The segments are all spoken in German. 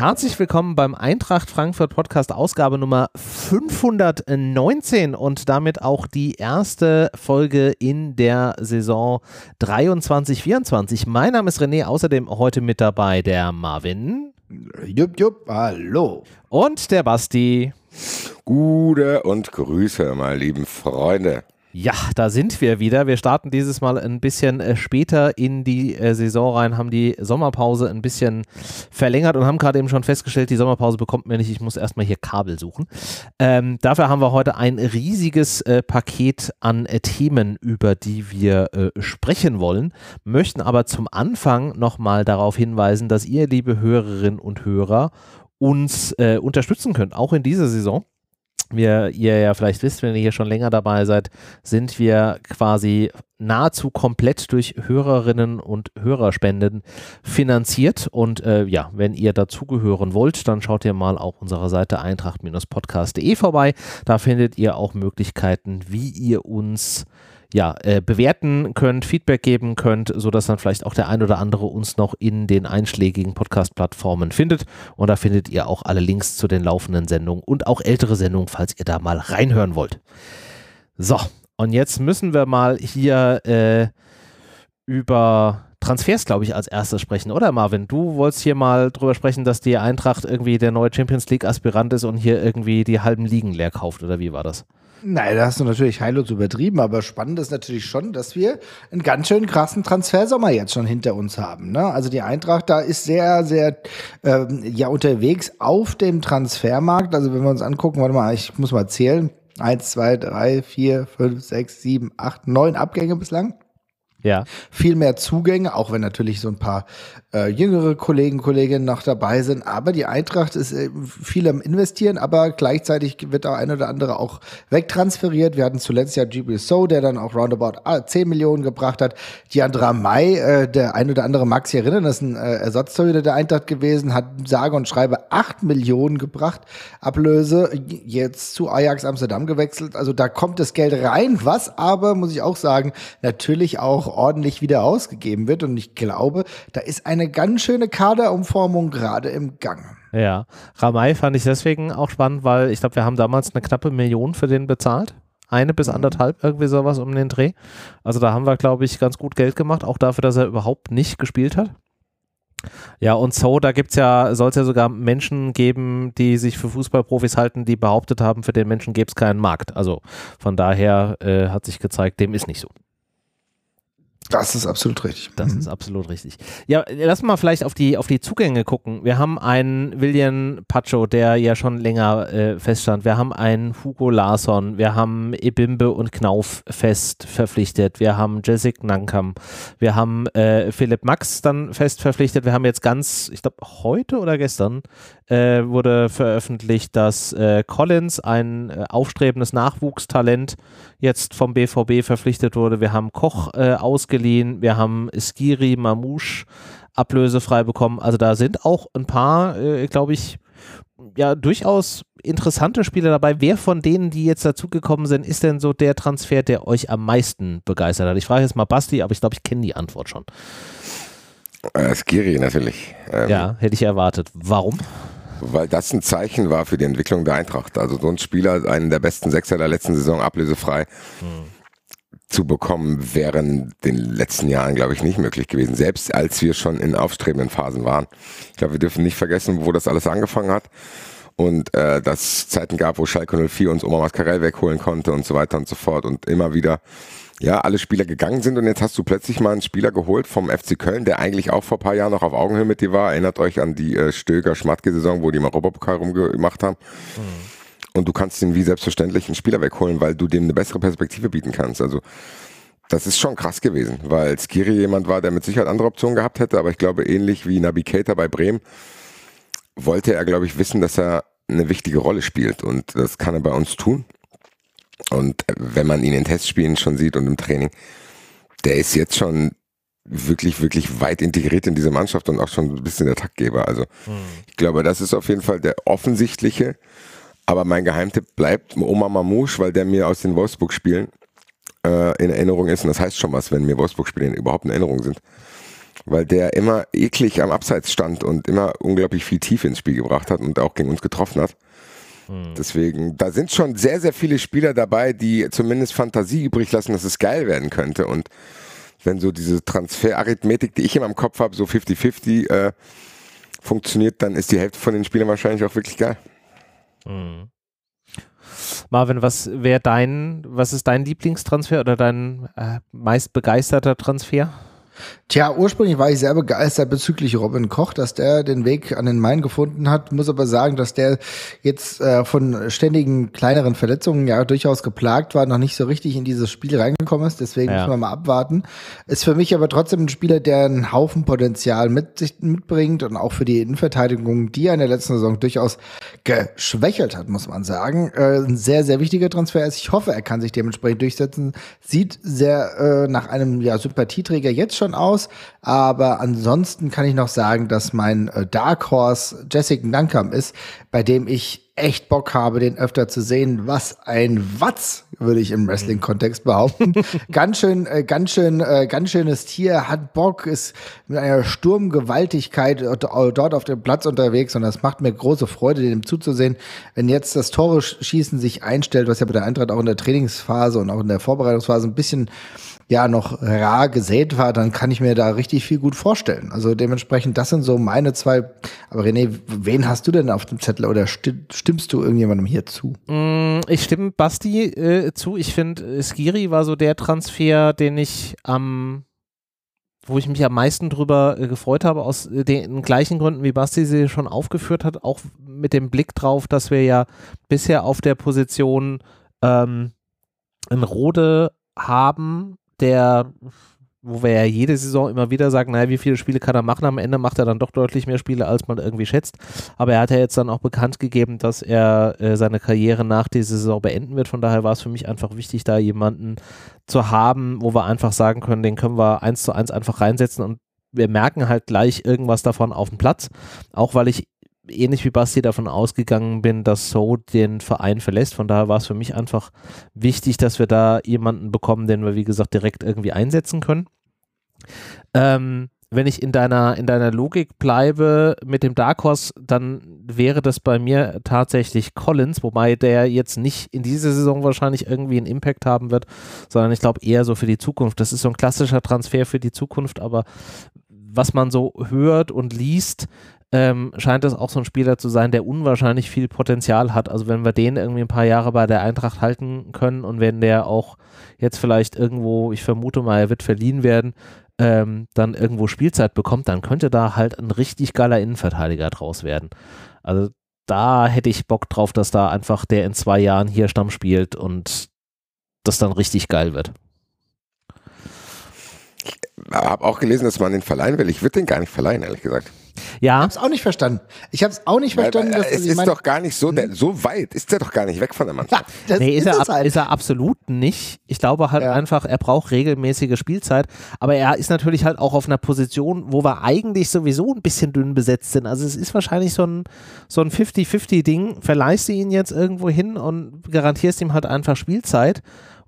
Herzlich willkommen beim Eintracht Frankfurt Podcast Ausgabe Nummer 519 und damit auch die erste Folge in der Saison 23-24. Mein Name ist René, außerdem heute mit dabei der Marvin. Jupp, jupp, hallo. Und der Basti. Gute und Grüße, meine lieben Freunde. Ja, da sind wir wieder. Wir starten dieses Mal ein bisschen äh, später in die äh, Saison rein, haben die Sommerpause ein bisschen verlängert und haben gerade eben schon festgestellt, die Sommerpause bekommt mir nicht. Ich muss erstmal hier Kabel suchen. Ähm, dafür haben wir heute ein riesiges äh, Paket an äh, Themen, über die wir äh, sprechen wollen, möchten aber zum Anfang nochmal darauf hinweisen, dass ihr, liebe Hörerinnen und Hörer, uns äh, unterstützen könnt, auch in dieser Saison wir, ihr ja vielleicht wisst, wenn ihr hier schon länger dabei seid, sind wir quasi nahezu komplett durch Hörerinnen und Hörerspenden finanziert. Und äh, ja, wenn ihr dazugehören wollt, dann schaut ihr mal auf unserer Seite eintracht-podcast.de vorbei. Da findet ihr auch Möglichkeiten, wie ihr uns ja, äh, bewerten könnt, Feedback geben könnt, sodass dann vielleicht auch der ein oder andere uns noch in den einschlägigen Podcast-Plattformen findet. Und da findet ihr auch alle Links zu den laufenden Sendungen und auch ältere Sendungen, falls ihr da mal reinhören wollt. So, und jetzt müssen wir mal hier äh, über Transfers, glaube ich, als erstes sprechen, oder Marvin? Du wolltest hier mal drüber sprechen, dass die Eintracht irgendwie der neue Champions League-Aspirant ist und hier irgendwie die halben Ligen leer kauft, oder wie war das? Nein, da hast du natürlich heillos übertrieben, aber spannend ist natürlich schon, dass wir einen ganz schön krassen Transfersommer jetzt schon hinter uns haben. Ne? Also die Eintracht da ist sehr, sehr ähm, ja unterwegs auf dem Transfermarkt. Also wenn wir uns angucken, warte mal, ich muss mal zählen. Eins, zwei, drei, vier, fünf, sechs, sieben, acht, neun Abgänge bislang. Ja. Viel mehr Zugänge, auch wenn natürlich so ein paar äh, jüngere Kollegen, Kolleginnen noch dabei sind. Aber die Eintracht ist äh, viel am Investieren, aber gleichzeitig wird auch ein oder andere auch wegtransferiert. Wir hatten zuletzt ja GB So, der dann auch roundabout 10 ah, Millionen gebracht hat. Diandra May, äh, der ein oder andere mag sich erinnern, das ist ein äh, Ersatztorhüter der Eintracht gewesen, hat sage und schreibe 8 Millionen gebracht. Ablöse, jetzt zu Ajax Amsterdam gewechselt. Also da kommt das Geld rein, was aber, muss ich auch sagen, natürlich auch ordentlich wieder ausgegeben wird. Und ich glaube, da ist eine ganz schöne Kaderumformung gerade im Gange. Ja, Ramay fand ich deswegen auch spannend, weil ich glaube, wir haben damals eine knappe Million für den bezahlt. Eine bis mhm. anderthalb, irgendwie sowas um den Dreh. Also da haben wir, glaube ich, ganz gut Geld gemacht, auch dafür, dass er überhaupt nicht gespielt hat. Ja, und so, da gibt's ja, soll es ja sogar Menschen geben, die sich für Fußballprofis halten, die behauptet haben, für den Menschen gäbe es keinen Markt. Also von daher äh, hat sich gezeigt, dem ist nicht so. Das ist absolut richtig. Das mhm. ist absolut richtig. Ja, lass mal vielleicht auf die, auf die Zugänge gucken. Wir haben einen William Pacho, der ja schon länger äh, feststand. Wir haben einen Hugo Larsson. Wir haben Ebimbe und Knauf fest verpflichtet. Wir haben Jessic Nankam. Wir haben äh, Philipp Max dann fest verpflichtet. Wir haben jetzt ganz, ich glaube, heute oder gestern äh, wurde veröffentlicht, dass äh, Collins, ein äh, aufstrebendes Nachwuchstalent, jetzt vom BVB verpflichtet wurde. Wir haben Koch äh, ausgeliehen, wir haben Skiri, Mamouche ablösefrei bekommen. Also da sind auch ein paar, äh, glaube ich, ja, durchaus interessante Spieler dabei. Wer von denen, die jetzt dazugekommen sind, ist denn so der Transfer, der euch am meisten begeistert hat? Ich frage jetzt mal Basti, aber ich glaube, ich kenne die Antwort schon. Skiri natürlich. Ähm, ja, hätte ich erwartet. Warum? Weil das ein Zeichen war für die Entwicklung der Eintracht. Also so ein Spieler, einen der besten Sechser der letzten Saison, ablösefrei hm. zu bekommen, wäre in den letzten Jahren, glaube ich, nicht möglich gewesen. Selbst als wir schon in aufstrebenden Phasen waren. Ich glaube, wir dürfen nicht vergessen, wo das alles angefangen hat. Und äh, dass Zeiten gab, wo Schalke 04 uns Oma Mascarell wegholen konnte und so weiter und so fort. Und immer wieder ja, alle Spieler gegangen sind und jetzt hast du plötzlich mal einen Spieler geholt vom FC Köln, der eigentlich auch vor ein paar Jahren noch auf Augenhöhe mit dir war. Erinnert euch an die äh, Stöger-Schmatke-Saison, wo die mal Europapokal rumgemacht haben. Mhm. Und du kannst ihn wie selbstverständlich einen Spieler wegholen, weil du dem eine bessere Perspektive bieten kannst. Also das ist schon krass gewesen, weil Skiri jemand war, der mit Sicherheit andere Optionen gehabt hätte, aber ich glaube, ähnlich wie Nabi Keita bei Bremen, wollte er, glaube ich, wissen, dass er eine wichtige Rolle spielt. Und das kann er bei uns tun. Und wenn man ihn in Testspielen schon sieht und im Training, der ist jetzt schon wirklich, wirklich weit integriert in diese Mannschaft und auch schon ein bisschen der Taktgeber. Also hm. ich glaube, das ist auf jeden Fall der offensichtliche. Aber mein Geheimtipp bleibt Oma Mamouche, weil der mir aus den Wolfsburg-Spielen äh, in Erinnerung ist. Und das heißt schon was, wenn mir Wolfsburg-Spiele überhaupt in Erinnerung sind. weil der immer eklig am Abseits stand und immer unglaublich viel Tiefe ins Spiel gebracht hat und auch gegen uns getroffen hat. Hm. Deswegen, da sind schon sehr, sehr viele Spieler dabei, die zumindest Fantasie übrig lassen, dass es geil werden könnte. Und wenn so diese Transferarithmetik, die ich immer im Kopf habe, so 50-50 äh, funktioniert, dann ist die Hälfte von den Spielern wahrscheinlich auch wirklich geil. Mhm. Marvin, was wäre dein, was ist dein Lieblingstransfer oder dein äh, meist begeisterter Transfer? Tja, ursprünglich war ich sehr begeistert bezüglich Robin Koch, dass der den Weg an den Main gefunden hat. Muss aber sagen, dass der jetzt äh, von ständigen kleineren Verletzungen ja durchaus geplagt war, noch nicht so richtig in dieses Spiel reingekommen ist. Deswegen ja. müssen wir mal abwarten. Ist für mich aber trotzdem ein Spieler, der einen Haufen Potenzial mit sich mitbringt und auch für die Innenverteidigung, die er in der letzten Saison durchaus geschwächelt hat, muss man sagen. Äh, ein sehr, sehr wichtiger Transfer ist. Ich hoffe, er kann sich dementsprechend durchsetzen. Sieht sehr äh, nach einem ja, Sympathieträger jetzt schon aus. Aber ansonsten kann ich noch sagen, dass mein äh, Dark Horse Jessica Duncombe ist, bei dem ich echt Bock habe, den öfter zu sehen. Was ein Watz, würde ich im Wrestling-Kontext behaupten. ganz schön, äh, ganz schön, äh, ganz schönes Tier, hat Bock, ist mit einer Sturmgewaltigkeit dort auf dem Platz unterwegs und das macht mir große Freude, dem zuzusehen. Wenn jetzt das Tore schießen sich einstellt, was ja bei der Eintracht auch in der Trainingsphase und auch in der Vorbereitungsphase ein bisschen ja noch rar gesät war, dann kann ich mir da richtig viel gut vorstellen. Also dementsprechend, das sind so meine zwei. Aber René, wen hast du denn auf dem Zettel oder stimmst du irgendjemandem hier zu? Mm, ich stimme Basti äh, zu. Ich finde, Skiri war so der Transfer, den ich am wo ich mich am meisten drüber äh, gefreut habe, aus äh, den gleichen Gründen, wie Basti sie schon aufgeführt hat, auch mit dem Blick drauf, dass wir ja bisher auf der Position ähm, in Rode haben, der, wo wir ja jede Saison immer wieder sagen, naja, wie viele Spiele kann er machen? Am Ende macht er dann doch deutlich mehr Spiele, als man irgendwie schätzt. Aber er hat ja jetzt dann auch bekannt gegeben, dass er äh, seine Karriere nach dieser Saison beenden wird. Von daher war es für mich einfach wichtig, da jemanden zu haben, wo wir einfach sagen können, den können wir eins zu eins einfach reinsetzen und wir merken halt gleich irgendwas davon auf dem Platz. Auch weil ich ähnlich wie Basti davon ausgegangen bin, dass So den Verein verlässt. Von daher war es für mich einfach wichtig, dass wir da jemanden bekommen, den wir, wie gesagt, direkt irgendwie einsetzen können. Ähm, wenn ich in deiner, in deiner Logik bleibe mit dem Dark Horse, dann wäre das bei mir tatsächlich Collins, wobei der jetzt nicht in dieser Saison wahrscheinlich irgendwie einen Impact haben wird, sondern ich glaube eher so für die Zukunft. Das ist so ein klassischer Transfer für die Zukunft, aber was man so hört und liest, ähm, scheint es auch so ein Spieler zu sein, der unwahrscheinlich viel Potenzial hat. Also wenn wir den irgendwie ein paar Jahre bei der Eintracht halten können und wenn der auch jetzt vielleicht irgendwo, ich vermute mal, er wird verliehen werden, ähm, dann irgendwo Spielzeit bekommt, dann könnte da halt ein richtig geiler Innenverteidiger draus werden. Also da hätte ich Bock drauf, dass da einfach der in zwei Jahren hier Stamm spielt und das dann richtig geil wird. Ich habe auch gelesen, dass man den verleihen will. Ich würde den gar nicht verleihen, ehrlich gesagt. Ja. Ich habe es auch nicht verstanden. Ich habe es auch nicht verstanden. Weil, weil, es ist mein, doch gar nicht so, der, hm? so weit ist der doch gar nicht weg von der Mannschaft. Ja, nee, ist, ist, er, ab, halt. ist er absolut nicht. Ich glaube halt ja. einfach, er braucht regelmäßige Spielzeit. Aber er ist natürlich halt auch auf einer Position, wo wir eigentlich sowieso ein bisschen dünn besetzt sind. Also es ist wahrscheinlich so ein, so ein 50-50-Ding. Verleihst du ihn jetzt irgendwo hin und garantierst ihm halt einfach Spielzeit.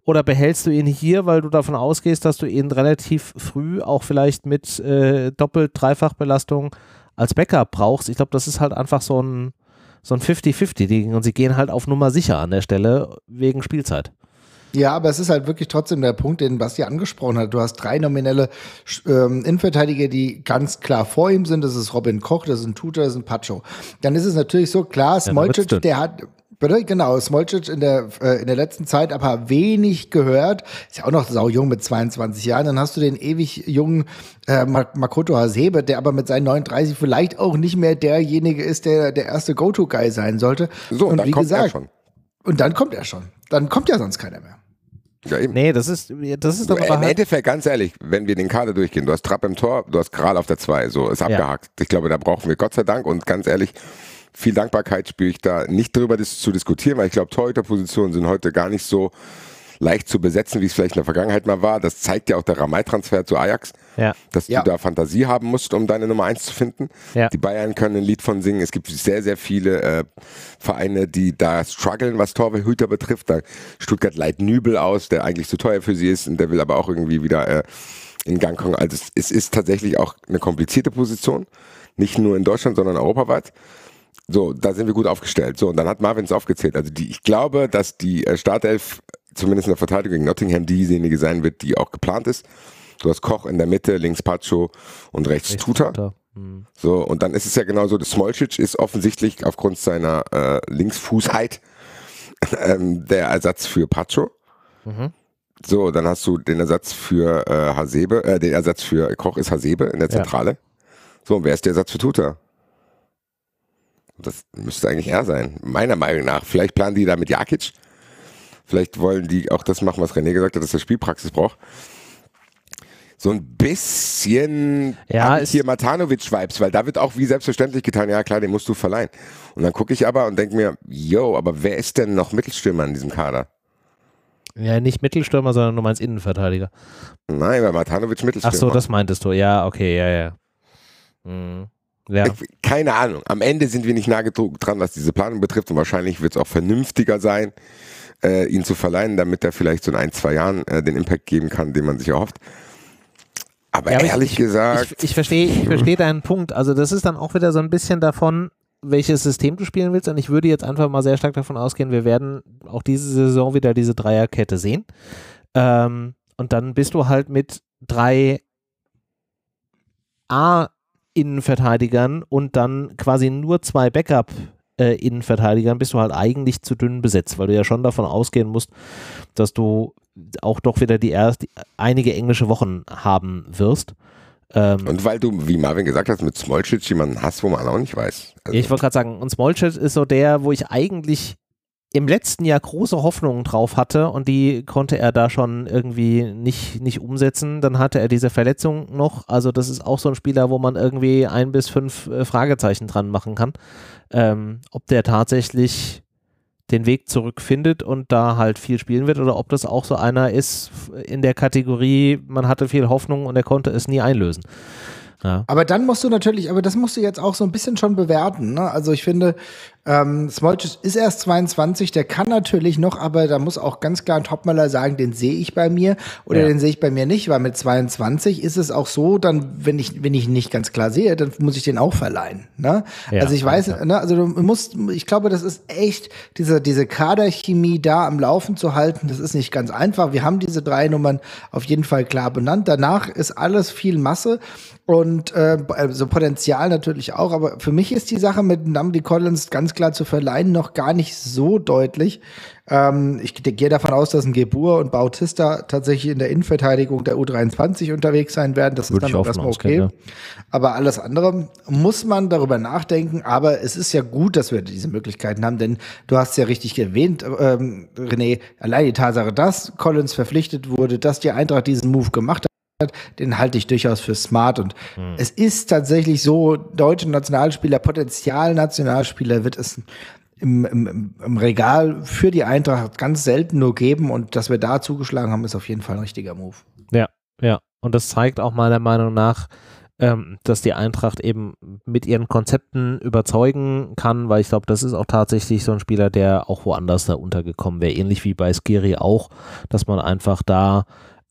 Oder behältst du ihn hier, weil du davon ausgehst, dass du ihn relativ früh auch vielleicht mit äh, doppelt Dreifachbelastung als Backup brauchst? Ich glaube, das ist halt einfach so ein so ein 50-50-Ding und sie gehen halt auf Nummer sicher an der Stelle wegen Spielzeit. Ja, aber es ist halt wirklich trotzdem der Punkt, den Basti angesprochen hat. Du hast drei nominelle ähm, Innenverteidiger, die ganz klar vor ihm sind. Das ist Robin Koch, das ist ein Tutor, das ist ein Pacho. Dann ist es natürlich so, klar, Smolcic, ja, der hat, Bitte? Genau, Smolcic in der, äh, in der letzten Zeit aber wenig gehört. Ist ja auch noch sau jung mit 22 Jahren. Dann hast du den ewig jungen äh, Makoto Hasebe, der aber mit seinen 39 vielleicht auch nicht mehr derjenige ist, der der erste Go-To-Guy sein sollte. So, und, und wie gesagt, Und dann kommt er schon. Dann kommt ja sonst keiner mehr. Ja, eben. Nee, das ist, das ist aber. Im halt Endeffekt, ganz ehrlich, wenn wir den Kader durchgehen, du hast Trapp im Tor, du hast Kral auf der 2, so ist abgehakt. Ja. Ich glaube, da brauchen wir Gott sei Dank und ganz ehrlich, viel Dankbarkeit spüre ich da nicht darüber das zu diskutieren, weil ich glaube, Torhüterpositionen sind heute gar nicht so leicht zu besetzen, wie es vielleicht in der Vergangenheit mal war. Das zeigt ja auch der Ramay-Transfer zu Ajax, ja. dass ja. du da Fantasie haben musst, um deine Nummer eins zu finden. Ja. Die Bayern können ein Lied von singen. Es gibt sehr, sehr viele äh, Vereine, die da strugglen, was Torhüter betrifft. Da Stuttgart leiht Nübel aus, der eigentlich zu teuer für sie ist und der will aber auch irgendwie wieder äh, in Gang kommen. Also es, es ist tatsächlich auch eine komplizierte Position, nicht nur in Deutschland, sondern europaweit. So, da sind wir gut aufgestellt. So, und dann hat Marvin es aufgezählt. Also die, ich glaube, dass die äh, Startelf, zumindest in der Verteidigung gegen Nottingham, diejenige sein wird, die auch geplant ist. Du hast Koch in der Mitte, links Pacho und rechts, rechts Tuta. Mhm. So, und dann ist es ja genauso, dass Smolcic ist offensichtlich aufgrund seiner äh, Linksfußheit ähm, der Ersatz für Pacho. Mhm. So, dann hast du den Ersatz für äh, Hasebe, äh, den Ersatz für Koch ist Hasebe in der Zentrale. Ja. So, und wer ist der Ersatz für Tuta? Das müsste eigentlich er sein, meiner Meinung nach. Vielleicht planen die da mit Jakic. Vielleicht wollen die auch das machen, was René gesagt hat, dass er Spielpraxis braucht. So ein bisschen ja, hier Matanovic-Vibes, weil da wird auch wie selbstverständlich getan, ja klar, den musst du verleihen. Und dann gucke ich aber und denke mir, yo, aber wer ist denn noch Mittelstürmer in diesem Kader? Ja, nicht Mittelstürmer, sondern du meinst Innenverteidiger. Nein, weil Matanovic Mittelstürmer. Ach so, das meintest du. Ja, okay, ja, ja. Mhm. Ja. Keine Ahnung. Am Ende sind wir nicht nah dran, was diese Planung betrifft und wahrscheinlich wird es auch vernünftiger sein, äh, ihn zu verleihen, damit er vielleicht so in ein, zwei Jahren äh, den Impact geben kann, den man sich erhofft. Aber ja, ehrlich ich, gesagt. Ich, ich verstehe ich versteh deinen Punkt. Also das ist dann auch wieder so ein bisschen davon, welches System du spielen willst. Und ich würde jetzt einfach mal sehr stark davon ausgehen, wir werden auch diese Saison wieder diese Dreierkette sehen. Ähm, und dann bist du halt mit drei A-Innenverteidigern und dann quasi nur zwei Backup äh, Innenverteidigern bist du halt eigentlich zu dünn besetzt, weil du ja schon davon ausgehen musst, dass du auch doch wieder die erst einige englische Wochen haben wirst. Ähm, und weil du, wie Marvin gesagt hast, mit Smolcic jemanden hast, wo man auch nicht weiß. Also ich wollte gerade sagen, und Smolcic ist so der, wo ich eigentlich im letzten Jahr große Hoffnungen drauf hatte und die konnte er da schon irgendwie nicht, nicht umsetzen. Dann hatte er diese Verletzung noch. Also das ist auch so ein Spieler, wo man irgendwie ein bis fünf äh, Fragezeichen dran machen kann. Ähm, ob der tatsächlich den Weg zurückfindet und da halt viel spielen wird oder ob das auch so einer ist in der Kategorie, man hatte viel Hoffnung und er konnte es nie einlösen. Ja. Aber dann musst du natürlich, aber das musst du jetzt auch so ein bisschen schon bewerten. Ne? Also ich finde, ähm, Smolcic ist erst 22, der kann natürlich noch, aber da muss auch ganz klar ein Topmöller sagen, den sehe ich bei mir oder ja. den sehe ich bei mir nicht, weil mit 22 ist es auch so, dann, wenn ich, wenn ich ihn nicht ganz klar sehe, dann muss ich den auch verleihen. Ne? Ja, also ich weiß, ja. ne, also du musst, ich glaube, das ist echt, diese, diese Kaderchemie da am Laufen zu halten, das ist nicht ganz einfach. Wir haben diese drei Nummern auf jeden Fall klar benannt. Danach ist alles viel Masse und äh, also Potenzial natürlich auch, aber für mich ist die Sache mit Namdi Collins ganz klar zu verleihen noch gar nicht so deutlich. Ähm, ich gehe davon aus, dass ein Gebur und Bautista tatsächlich in der Innenverteidigung der U23 unterwegs sein werden. Das Würde ist dann erstmal okay. Ja. Aber alles andere muss man darüber nachdenken. Aber es ist ja gut, dass wir diese Möglichkeiten haben, denn du hast ja richtig erwähnt, ähm, René, allein die Tatsache, dass Collins verpflichtet wurde, dass die Eintracht diesen Move gemacht hat, den halte ich durchaus für smart. Und hm. es ist tatsächlich so, deutsche Nationalspieler, Potenzial-Nationalspieler wird es im, im, im, Regal für die Eintracht ganz selten nur geben. Und dass wir da zugeschlagen haben, ist auf jeden Fall ein richtiger Move. Ja, ja. Und das zeigt auch meiner Meinung nach, ähm, dass die Eintracht eben mit ihren Konzepten überzeugen kann, weil ich glaube, das ist auch tatsächlich so ein Spieler, der auch woanders da untergekommen wäre. Ähnlich wie bei Skiri auch, dass man einfach da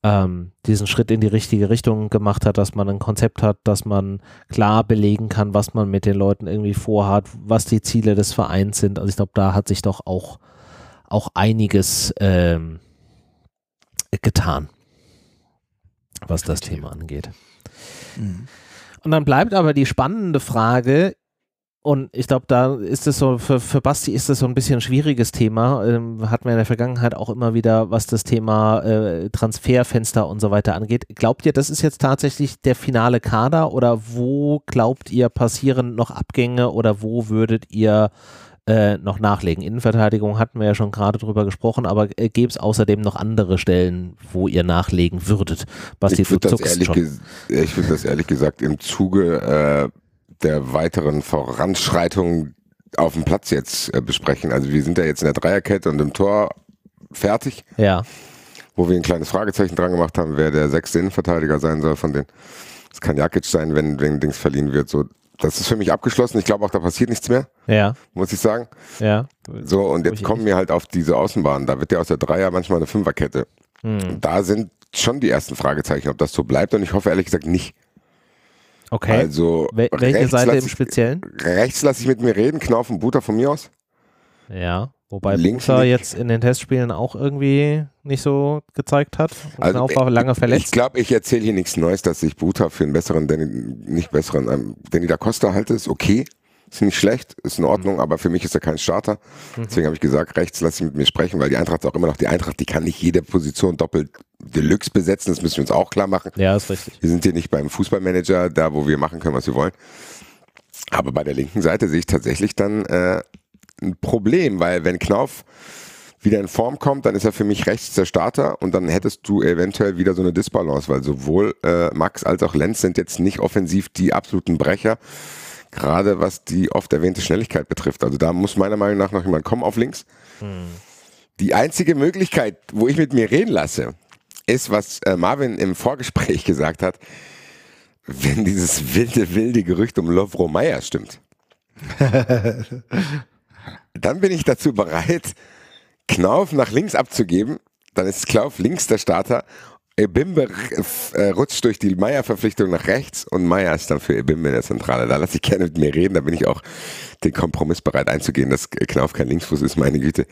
ähm, diesen Schritt in die richtige Richtung gemacht hat, dass man ein Konzept hat, dass man klar belegen kann, was man mit den Leuten irgendwie vorhat, was die Ziele des Vereins sind. Also ich glaube, da hat sich doch auch, auch einiges ähm, getan, was das Thema angeht. Mhm. Und dann bleibt aber die spannende Frage, und ich glaube, da ist es so, für, für Basti ist das so ein bisschen ein schwieriges Thema. Ähm, hatten wir in der Vergangenheit auch immer wieder, was das Thema äh, Transferfenster und so weiter angeht. Glaubt ihr, das ist jetzt tatsächlich der finale Kader oder wo glaubt ihr, passieren noch Abgänge oder wo würdet ihr äh, noch nachlegen? Innenverteidigung hatten wir ja schon gerade drüber gesprochen, aber äh, gäbe es außerdem noch andere Stellen, wo ihr nachlegen würdet? Basti, ich würde das, würd das ehrlich gesagt im Zuge äh, der weiteren Voranschreitung auf dem Platz jetzt äh, besprechen. Also wir sind ja jetzt in der Dreierkette und im Tor fertig. Ja. Wo wir ein kleines Fragezeichen dran gemacht haben, wer der sechste Innenverteidiger sein soll von denen. Es kann Jakic sein, wenn, wenn Dings verliehen wird. So, das ist für mich abgeschlossen. Ich glaube auch, da passiert nichts mehr. Ja. Muss ich sagen. Ja. So, und jetzt kommen wir halt auf diese Außenbahn. Da wird ja aus der Dreier manchmal eine Fünferkette. Hm. Da sind schon die ersten Fragezeichen, ob das so bleibt. Und ich hoffe ehrlich gesagt nicht. Okay. Also Wel welche Seite im ich- Speziellen? Rechts lasse ich mit mir reden, Knauf und Buter von mir aus. Ja. Wobei Links Buta nicht. jetzt in den Testspielen auch irgendwie nicht so gezeigt hat. Und Also, Knauf war lange Ich verletzt. glaube, ich erzähle hier nichts Neues, dass ich Buta für einen besseren, Danny, nicht besseren, ähm, Danny da Costa halte, ist okay. Ist nicht schlecht, ist in Ordnung, aber für mich ist er kein Starter. Deswegen habe ich gesagt, rechts lass ich mit mir sprechen, weil die Eintracht ist auch immer noch die Eintracht, die kann nicht jede Position doppelt Deluxe besetzen, das müssen wir uns auch klar machen. Ja, ist richtig. Wir sind hier nicht beim Fußballmanager, da wo wir machen können, was wir wollen. Aber bei der linken Seite sehe ich tatsächlich dann äh, ein Problem, weil wenn Knauf wieder in Form kommt, dann ist er für mich rechts der Starter und dann hättest du eventuell wieder so eine Disbalance, weil sowohl äh, Max als auch Lenz sind jetzt nicht offensiv die absoluten Brecher, gerade was die oft erwähnte Schnelligkeit betrifft. Also da muss meiner Meinung nach noch jemand kommen auf links. Die einzige Möglichkeit, wo ich mit mir reden lasse, ist, was äh, Marvin im Vorgespräch gesagt hat, wenn dieses wilde, wilde Gerücht um Lovro Meyer stimmt. dann bin ich dazu bereit, Knauf nach links abzugeben. Dann ist Knauf links der Starter. Ebimbe äh, rutscht durch die Meier-Verpflichtung nach rechts und Meier ist dann für Ebimbe in der Zentrale. Da lasse ich gerne mit mir reden, da bin ich auch den Kompromiss bereit einzugehen, dass Knauf kein Linksfuß ist, meine Güte.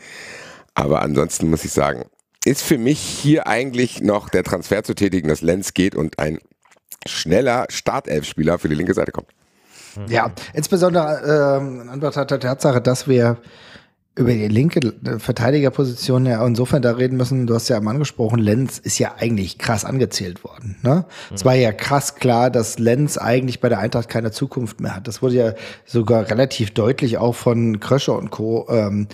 Aber ansonsten muss ich sagen, ist für mich hier eigentlich noch der Transfer zu tätigen, dass Lenz geht und ein schneller Startelfspieler für die linke Seite kommt. Ja, insbesondere ähm, in Anbetracht der Tatsache, dass wir über die linke äh, Verteidigerposition ja insofern da reden müssen, du hast ja eben angesprochen, Lenz ist ja eigentlich krass angezählt worden. Ne? Es war ja krass klar, dass Lenz eigentlich bei der Eintracht keine Zukunft mehr hat. Das wurde ja sogar relativ deutlich auch von Kröscher und Co. Ähm,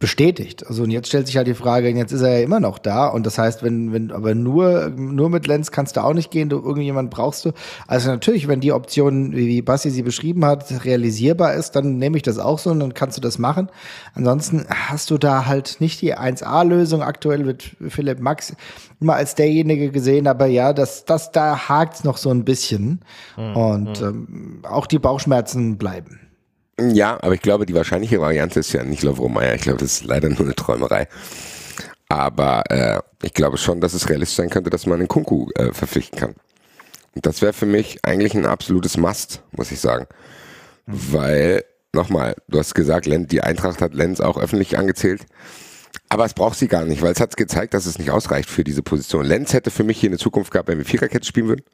bestätigt. Also und jetzt stellt sich halt die Frage, jetzt ist er ja immer noch da und das heißt, wenn wenn aber nur nur mit Lenz kannst du auch nicht gehen, du irgendjemand brauchst du. Also natürlich, wenn die Option, wie Basti sie beschrieben hat, realisierbar ist, dann nehme ich das auch so und dann kannst du das machen. Ansonsten hast du da halt nicht die 1A-Lösung. Aktuell wird Philipp Max immer als derjenige gesehen, aber ja, das das da hakt's noch so ein bisschen und ähm, auch die Bauchschmerzen bleiben. Ja, aber ich glaube, die wahrscheinliche Variante ist ja nicht Lovro Meyer. Ich glaube, das ist leider nur eine Träumerei. Aber äh, ich glaube schon, dass es realistisch sein könnte, dass man einen Kunku äh, verpflichten kann. Und das wäre für mich eigentlich ein absolutes Must, muss ich sagen. Weil, nochmal, du hast gesagt, Lenz, die Eintracht hat Lenz auch öffentlich angezählt. Aber es braucht sie gar nicht, weil es hat gezeigt, dass es nicht ausreicht für diese Position. Lenz hätte für mich hier eine Zukunft gehabt, wenn wir Viererkette spielen würden.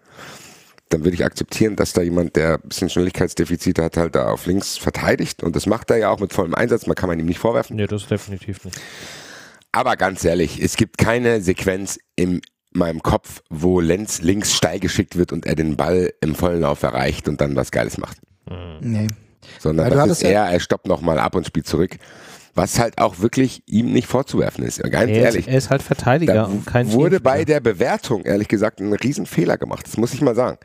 Dann würde ich akzeptieren, dass da jemand, der ein bisschen Schnelligkeitsdefizite hat, halt da auf links verteidigt. Und das macht er ja auch mit vollem Einsatz. Man kann man ihm nicht vorwerfen. Nee, das definitiv nicht. Aber ganz ehrlich, es gibt keine Sequenz in meinem Kopf, wo Lenz links steil geschickt wird und er den Ball im vollen Lauf erreicht und dann was Geiles macht. Nee. Sondern das ist ja- eher, er stoppt nochmal ab und spielt zurück. Was halt auch wirklich ihm nicht vorzuwerfen ist. Ganz Er ist, ehrlich. er ist halt Verteidiger Da und kein wurde bei der Bewertung, ehrlich gesagt, ein Riesenfehler gemacht. Das muss ich mal sagen.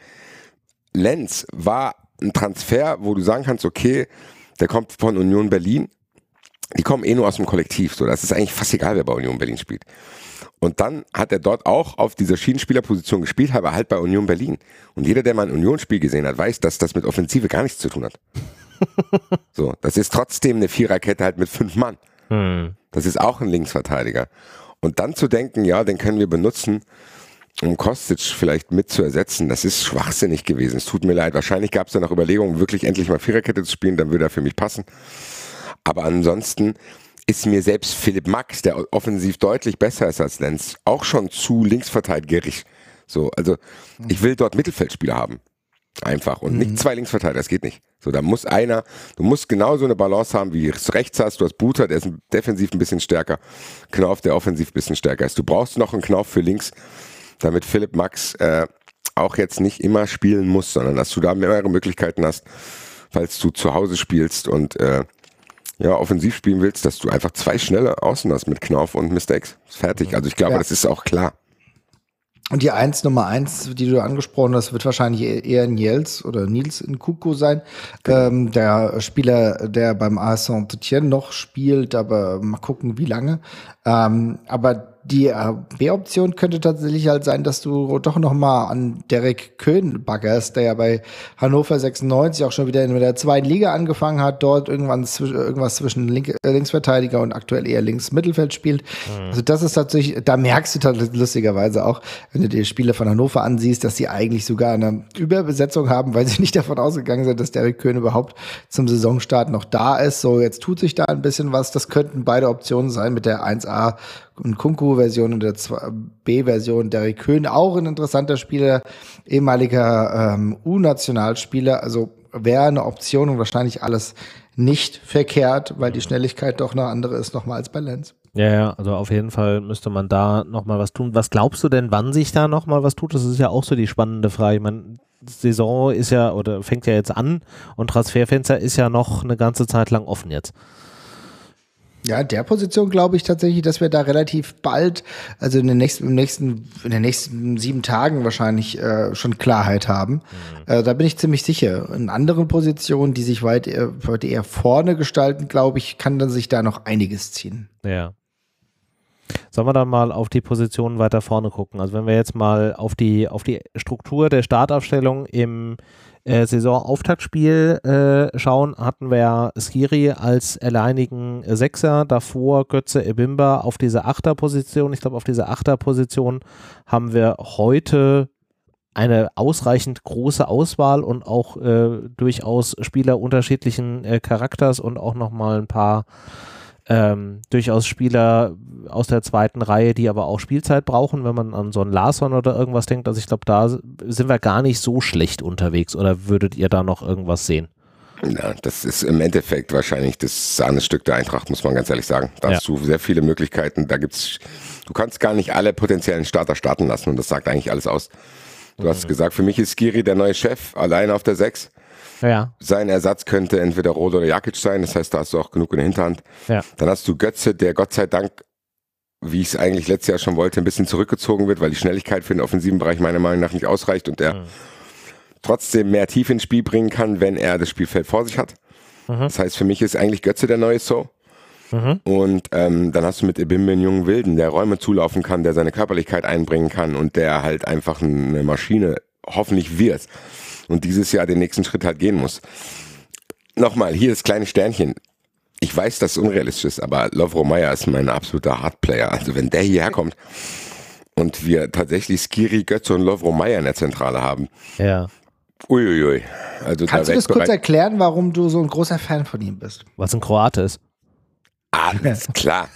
Lenz war ein Transfer, wo du sagen kannst, okay, der kommt von Union Berlin. Die kommen eh nur aus dem Kollektiv. So, das ist eigentlich fast egal, wer bei Union Berlin spielt. Und dann hat er dort auch auf dieser Schienenspielerposition gespielt, aber halt bei Union Berlin. Und jeder, der mal ein Union-Spiel gesehen hat, weiß, dass das mit Offensive gar nichts zu tun hat. so, das ist trotzdem eine Viererkette halt mit fünf Mann. Hm. Das ist auch ein Linksverteidiger. Und dann zu denken, ja, den können wir benutzen, um Kostic vielleicht mit zu ersetzen, das ist schwachsinnig gewesen. Es tut mir leid. Wahrscheinlich gab es da noch Überlegungen, wirklich endlich mal Viererkette zu spielen, dann würde er für mich passen. Aber ansonsten ist mir selbst Philipp Max, der offensiv deutlich besser ist als Lenz, auch schon zu linksverteidigerisch. So, also ich will dort Mittelfeldspieler haben. Einfach. Und nicht zwei Linksverteidiger, das geht nicht. So, da muss einer, du musst genauso eine Balance haben, wie es rechts hast. Du hast Buter, der ist defensiv ein bisschen stärker. Knauf, der offensiv ein bisschen stärker ist. Du brauchst noch einen Knauf für links, damit Philipp Max äh, auch jetzt nicht immer spielen muss, sondern dass du da mehrere Möglichkeiten hast, falls du zu Hause spielst und äh, ja, offensiv spielen willst, dass du einfach zwei schnelle Außen hast mit Knauf und. Ist fertig. Also ich glaube, Ja. das ist auch klar. Und die Eins Nummer eins, die du angesprochen hast, wird wahrscheinlich e- eher Niels oder Nils in Kuku sein. Ähm, der Spieler, der beim AS Saint-Etienne noch spielt, aber mal gucken, wie lange. Ähm, aber die B-Option könnte tatsächlich halt sein, dass du doch noch mal an Derek Köhn baggerst, der ja bei Hannover 96 auch schon wieder in der zweiten Liga angefangen hat, dort irgendwann zwisch irgendwas zwischen Link äh, Linksverteidiger und aktuell eher Links-Mittelfeld spielt. Mhm. Also das ist tatsächlich, da merkst du tatsächlich lustigerweise auch, wenn du dir Spiele von Hannover ansiehst, dass sie eigentlich sogar eine Überbesetzung haben, weil sie nicht davon ausgegangen sind, dass Derek Köhn überhaupt zum Saisonstart noch da ist. So, jetzt tut sich da ein bisschen was. Das könnten beide Optionen sein mit der 1A und Kunku-Version und der B-Version. Derek Köhn auch ein interessanter Spieler, ehemaliger ähm, U-Nationalspieler. Also wäre eine Option und wahrscheinlich alles nicht verkehrt, weil die Schnelligkeit doch eine andere ist nochmal als bei Lenz. Ja, ja, also auf jeden Fall müsste man da nochmal was tun. Was glaubst du denn, wann sich da nochmal was tut? Das ist ja auch so die spannende Frage. Ich meine, Saison ist ja oder fängt ja jetzt an und Transferfenster ist ja noch eine ganze Zeit lang offen jetzt. Ja, der Position glaube ich tatsächlich, dass wir da relativ bald, also in den nächsten, im nächsten, in den nächsten sieben Tagen wahrscheinlich äh, schon Klarheit haben. Mhm. Äh, da bin ich ziemlich sicher. In anderen Positionen, die sich weit, äh, weit eher vorne gestalten, glaube ich, kann dann sich da noch einiges ziehen. Ja. Sollen wir dann mal auf die Positionen weiter vorne gucken? Also wenn wir jetzt mal auf die, auf die Struktur der Startaufstellung im äh, Saisonauftaktspiel äh, schauen, hatten wir Skiri als alleinigen Sechser, davor Götze Ebimba auf dieser Achterposition. Ich glaube, auf dieser Achterposition haben wir heute eine ausreichend große Auswahl und auch äh, durchaus Spieler unterschiedlichen äh, Charakters und auch nochmal ein paar ähm, durchaus Spieler aus der zweiten Reihe, die aber auch Spielzeit brauchen, wenn man an so einen Larson oder irgendwas denkt. Also ich glaube, da sind wir gar nicht so schlecht unterwegs. Oder würdet ihr da noch irgendwas sehen? Ja, das ist im Endeffekt wahrscheinlich das Sahnestück der Eintracht, muss man ganz ehrlich sagen. Da ja. hast du sehr viele Möglichkeiten. Da gibt's, du kannst gar nicht alle potenziellen Starter starten lassen und das sagt eigentlich alles aus. Du mhm. hast gesagt, für mich ist Skiri der neue Chef, allein auf der 6. Ja. Sein Ersatz könnte entweder Rode oder Jakic sein, das heißt, da hast du auch genug in der Hinterhand. Ja. Dann hast du Götze, der Gott sei Dank, wie ich es eigentlich letztes Jahr schon wollte, ein bisschen zurückgezogen wird, weil die Schnelligkeit für den offensiven Bereich meiner Meinung nach nicht ausreicht und der mhm. trotzdem mehr Tief ins Spiel bringen kann, wenn er das Spielfeld vor sich hat. Mhm. Das heißt, für mich ist eigentlich Götze der neue So. Mhm. Und ähm, dann hast du mit Ebimbe einen jungen Wilden, der Räume zulaufen kann, der seine Körperlichkeit einbringen kann und der halt einfach eine Maschine hoffentlich wird und dieses Jahr den nächsten Schritt halt gehen muss. Nochmal, hier das kleine Sternchen. Ich weiß, dass es unrealistisch ist, aber Lovro Meyer ist mein absoluter Hardplayer. Also wenn der hierher kommt und wir tatsächlich Skiri, Götze und Lovro Meyer in der Zentrale haben. Ja. Uiuiui. Also Kannst da du das kurz erklären, warum du so ein großer Fan von ihm bist? Was ein Kroate ist. Alles klar.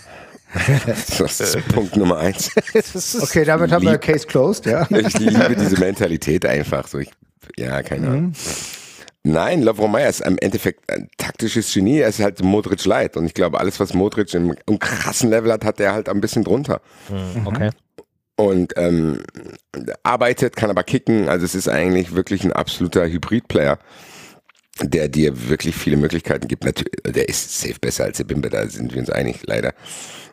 Das ist Punkt Nummer eins. Okay, damit haben wir Case closed, ja. Ich liebe diese Mentalität einfach so. Ich ja, keine Ahnung. Mhm. Nein, Lovro Meyer ist im Endeffekt ein taktisches Genie. Er ist halt Modric light. Und ich glaube, alles, was Modric im, im krassen Level hat, hat er halt ein bisschen drunter. Mhm. Okay. Und ähm, arbeitet, kann aber kicken. Also es ist eigentlich wirklich ein absoluter Hybrid-Player, der dir wirklich viele Möglichkeiten gibt. Natürlich, der ist safe besser als der Bimbe, da sind wir uns einig, leider.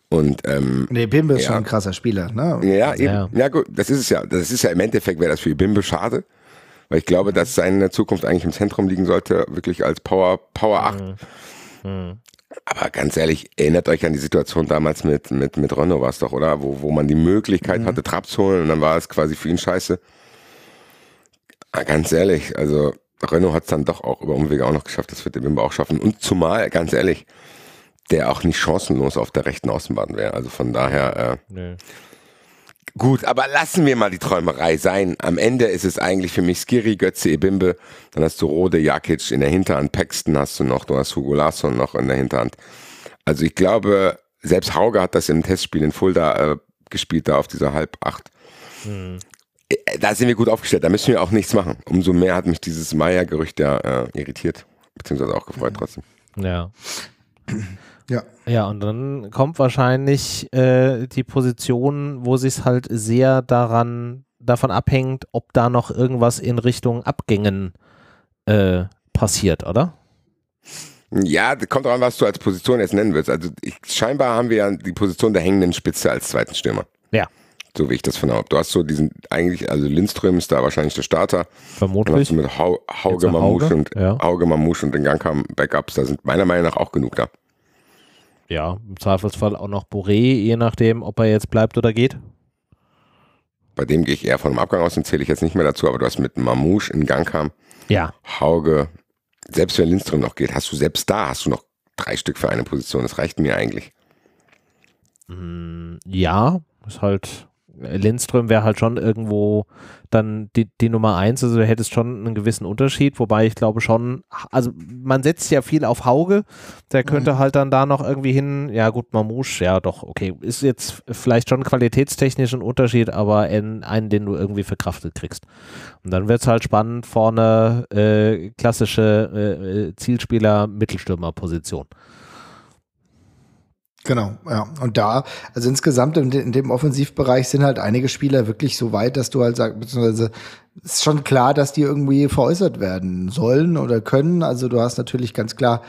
Und ähm, nee, Bimbe ist ja. schon ein krasser Spieler, ne? Ja, eben. Ja. ja gut, das ist es ja. Das ist ja im Endeffekt wäre das für Bimbe schade. Weil ich glaube, dass seine Zukunft eigentlich im Zentrum liegen sollte, wirklich als Power, Power 8. Mhm. Mhm. Aber ganz ehrlich, erinnert euch an die Situation damals mit, mit, mit Renault war es doch, oder? Wo, wo man die Möglichkeit mhm. hatte, Trab zu holen und dann war es quasi für ihn scheiße. Aber ah, ganz ehrlich, also Renault hat es dann doch auch über Umwege auch noch geschafft, das wird der Wimber auch schaffen. Und zumal, ganz ehrlich, der auch nicht chancenlos auf der rechten Außenbahn wäre. Also von daher, äh, nee. Gut, aber lassen wir mal die Träumerei sein. Am Ende ist es eigentlich für mich Skiri, Götze, Ebimbe. Dann hast du Rode, Jakic in der Hinterhand, Paxton hast du noch, du hast Hugo Larsson noch in der Hinterhand. Also ich glaube, selbst Hauge hat das im Testspiel in Fulda äh, gespielt, da auf dieser halb acht. Hm. Äh, da sind wir gut aufgestellt, da müssen wir auch nichts machen. Umso mehr hat mich dieses Meier-Gerücht ja äh, irritiert, beziehungsweise auch gefreut trotzdem. Ja. Ja. Ja, und dann kommt wahrscheinlich äh, die Position, wo sich halt sehr daran davon abhängt, ob da noch irgendwas in Richtung Abgängen äh, passiert, oder? Ja, kommt an, was du als Position jetzt nennen willst. Also ich, scheinbar haben wir ja die Position der hängenden Spitze als zweiten Stürmer. Ja. So wie ich das von habe. Du hast so diesen, eigentlich, also Lindström ist da wahrscheinlich der Starter. Vermutlich. Dann hast du mit Hauge, Hauge Mamouche und, ja. Hauge Mamouche und den Gang kam Backups, da sind meiner Meinung nach auch genug da. Ja, im Zweifelsfall auch noch Boré, je nachdem, ob er jetzt bleibt oder geht. Bei dem gehe ich eher von einem Abgang aus, den zähle ich jetzt nicht mehr dazu, aber du hast mit Mamouche in Gang kam, Ja. Hauge, selbst wenn Lindström noch geht, hast du selbst da, hast du noch drei Stück für eine Position. Das reicht mir eigentlich. Mm, Ja, ist halt, Lindström wäre halt schon irgendwo dann die, die Nummer eins, also du hättest schon einen gewissen Unterschied, wobei ich glaube schon, also man setzt ja viel auf Hauge, der könnte halt dann da noch irgendwie hin, ja gut, Mamouche, ja doch, okay, ist jetzt vielleicht schon qualitätstechnisch ein Unterschied, aber in einen, den du irgendwie verkraftet kriegst. Und dann wird es halt spannend, vorne äh, klassische äh, äh, Zielspieler-Mittelstürmer-Position. Genau, ja. Und da, also insgesamt in, in dem Offensivbereich sind halt einige Spieler wirklich so weit, dass du halt sagst, beziehungsweise ist schon klar, dass die irgendwie veräußert werden sollen oder können. Also du hast natürlich ganz klar,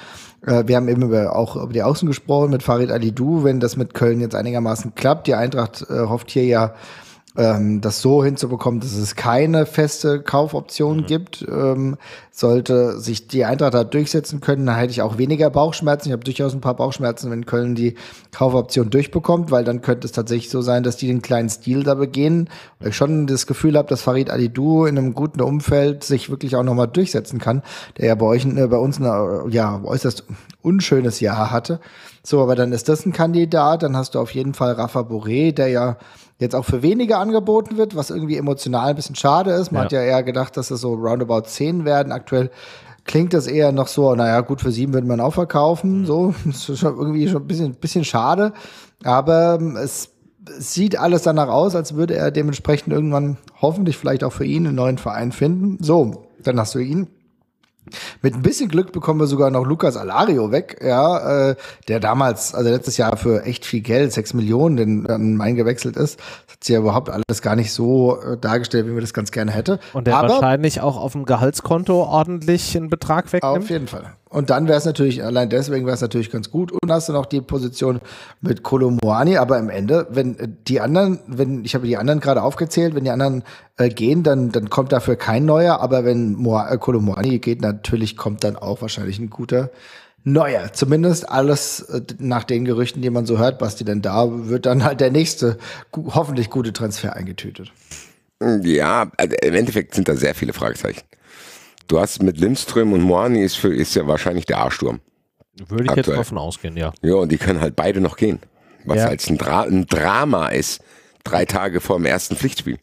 äh, wir haben eben über, auch über die Außen gesprochen mit Farid Alidou, wenn das mit Köln jetzt einigermaßen klappt. Die Eintracht äh, hofft hier ja, ähm, das so hinzubekommen, dass es keine feste Kaufoption gibt. Ähm, sollte sich die Eintracht da durchsetzen können, dann hätte ich auch weniger Bauchschmerzen. Ich habe durchaus ein paar Bauchschmerzen, wenn Köln die Kaufoption durchbekommt, weil dann könnte es tatsächlich so sein, dass die den kleinen Stil da begehen. Weil ich schon das Gefühl habe, dass Farid Alidou in einem guten Umfeld sich wirklich auch nochmal durchsetzen kann, der ja bei euch, äh, bei uns ein äh, ja, äußerst unschönes Jahr hatte. So, aber dann ist das ein Kandidat. Dann hast du auf jeden Fall Rafa Boré, der ja jetzt auch für weniger angeboten wird, was irgendwie emotional ein bisschen schade ist. Man Ja. hat ja eher gedacht, dass es so roundabout 10 werden. Aktuell klingt das eher noch so, naja, gut, für sieben würde man auch verkaufen. So, das ist schon irgendwie schon ein bisschen, bisschen schade. Aber ähm, es sieht alles danach aus, als würde er dementsprechend irgendwann hoffentlich vielleicht auch für ihn einen neuen Verein finden. So, dann hast du ihn. Mit ein bisschen Glück bekommen wir sogar noch Lukas Alario weg, ja, äh, der damals, also letztes Jahr für echt viel Geld, sechs Millionen, den an Main gewechselt ist. Das hat sich ja überhaupt alles gar nicht so äh, dargestellt, wie wir das ganz gerne hätte. Und der Aber wahrscheinlich auch auf dem Gehaltskonto ordentlich einen Betrag wegnimmt. auf jeden Fall. Und dann wäre es natürlich, allein deswegen wäre es natürlich ganz gut. Und hast du noch die Position mit Kolomoani, aber im Ende, wenn äh, die anderen, wenn, ich habe die anderen gerade aufgezählt, wenn die anderen äh, gehen, dann, dann kommt dafür kein neuer, aber wenn Moa, äh, Kolomoani geht, natürlich kommt dann auch wahrscheinlich ein guter neuer. Zumindest alles äh, nach den Gerüchten, die man so hört, Basti, denn da wird dann halt der nächste gu hoffentlich gute Transfer eingetütet. Ja, also im Endeffekt sind da sehr viele Fragezeichen. Du hast mit Lindström und Moani ist, für, ist ja wahrscheinlich der A-Sturm. Würde ich jetzt Aktuell. davon ausgehen, ja. Ja, und die können halt beide noch gehen. Was Ja. als ein, Dra ein Drama ist, drei Tage vor dem ersten Pflichtspiel.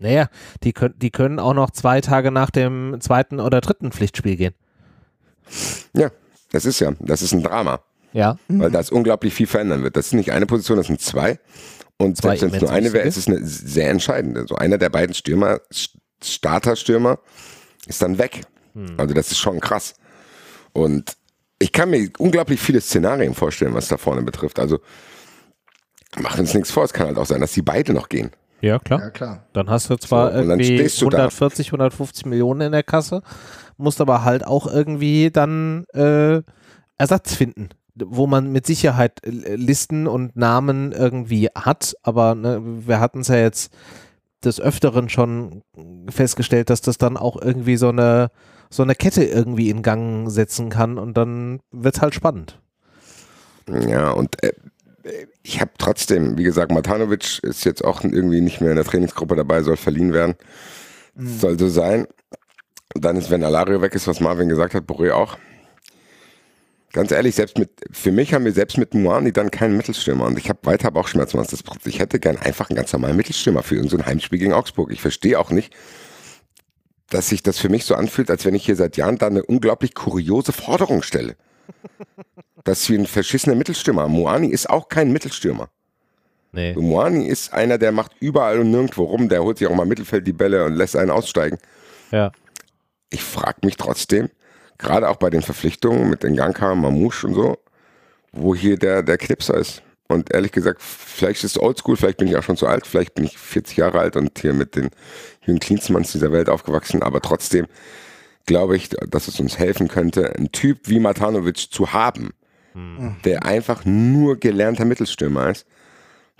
Naja, die können, die können auch noch zwei Tage nach dem zweiten oder dritten Pflichtspiel gehen. Ja, das ist ja, das ist ein Drama. Ja. Weil da es unglaublich viel verändern wird. Das ist nicht eine Position, das sind zwei. Und Zwei selbst wenn es nur eine wäre, ist es eine sehr entscheidende. So einer der beiden Stürmer, Starterstürmer, ist dann weg. Hm. Also das ist schon krass. Und ich kann mir unglaublich viele Szenarien vorstellen, was da vorne betrifft. Also machen uns nichts vor. Es kann halt auch sein, dass die beide noch gehen. Ja, klar. Ja, klar. Dann hast du zwar So, irgendwie stehst du da. 140, 150 Millionen in der Kasse, musst aber halt auch irgendwie dann äh, Ersatz finden, wo man mit Sicherheit Listen und Namen irgendwie hat, aber ne, wir hatten es ja jetzt des Öfteren schon festgestellt, dass das dann auch irgendwie so eine so eine Kette irgendwie in Gang setzen kann und dann wird es halt spannend. Ja, und äh, ich habe trotzdem, wie gesagt, Matanovic ist jetzt auch irgendwie nicht mehr in der Trainingsgruppe dabei, soll verliehen werden. Soll so sein. Dann ist, wenn Alario weg ist, was Marvin gesagt hat, Boré auch. Ganz ehrlich, selbst mit, für mich haben wir selbst mit Moani dann keinen Mittelstürmer und ich habe weiter Bauchschmerzen, was das. Ich hätte gern einfach einen ganz normalen Mittelstürmer für irgendein so ein Heimspiel gegen Augsburg. Ich verstehe auch nicht, dass sich das für mich so anfühlt, als wenn ich hier seit Jahren da eine unglaublich kuriose Forderung stelle. Dass wir einen verschissenen Mittelstürmer haben. Moani ist auch kein Mittelstürmer. Nee. Moani ist einer, der macht überall und nirgendwo rum, der holt sich auch mal im Mittelfeld die Bälle und lässt einen aussteigen. Ja. Ich frage mich trotzdem, gerade auch bei den Verpflichtungen mit Nganka, Mamouche und so, wo hier der, der Knipser ist. Und ehrlich gesagt, vielleicht ist es oldschool, vielleicht bin ich auch schon zu alt, vielleicht bin ich 40 Jahre alt und hier mit den Jürgen Klinsmanns dieser Welt aufgewachsen, aber trotzdem glaube ich, dass es uns helfen könnte, einen Typ wie Matanovic zu haben, der einfach nur gelernter Mittelstürmer ist,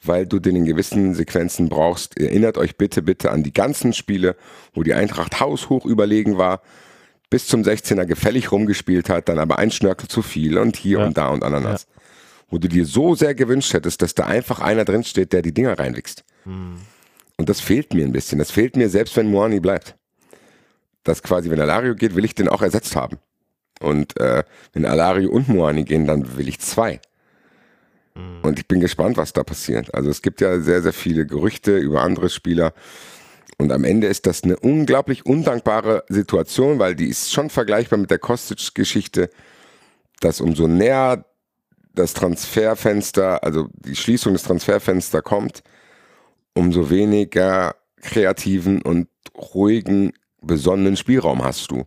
weil du den in gewissen Sequenzen brauchst. Erinnert euch bitte, bitte an die ganzen Spiele, wo die Eintracht haushoch überlegen war, bis zum 16er gefällig rumgespielt hat, dann aber ein Schnörkel zu viel und hier Ja. und da und ananas. wo du dir so sehr gewünscht hättest, dass da einfach einer drinsteht, der die Dinger reinwichst. Hm. Und das fehlt mir ein bisschen. Das fehlt mir, selbst wenn Moani bleibt. Dass quasi, wenn Alario geht, will ich den auch ersetzt haben. Und äh, wenn Alario und Moani gehen, dann will ich zwei. Hm. Und ich bin gespannt, was da passiert. Also es gibt ja sehr, sehr viele Gerüchte über andere Spieler. Und am Ende ist das eine unglaublich undankbare Situation, weil die ist schon vergleichbar mit der Kostic-Geschichte, dass umso näher das Transferfenster, also die Schließung des Transferfensters kommt, umso weniger kreativen und ruhigen, besonnenen Spielraum hast du.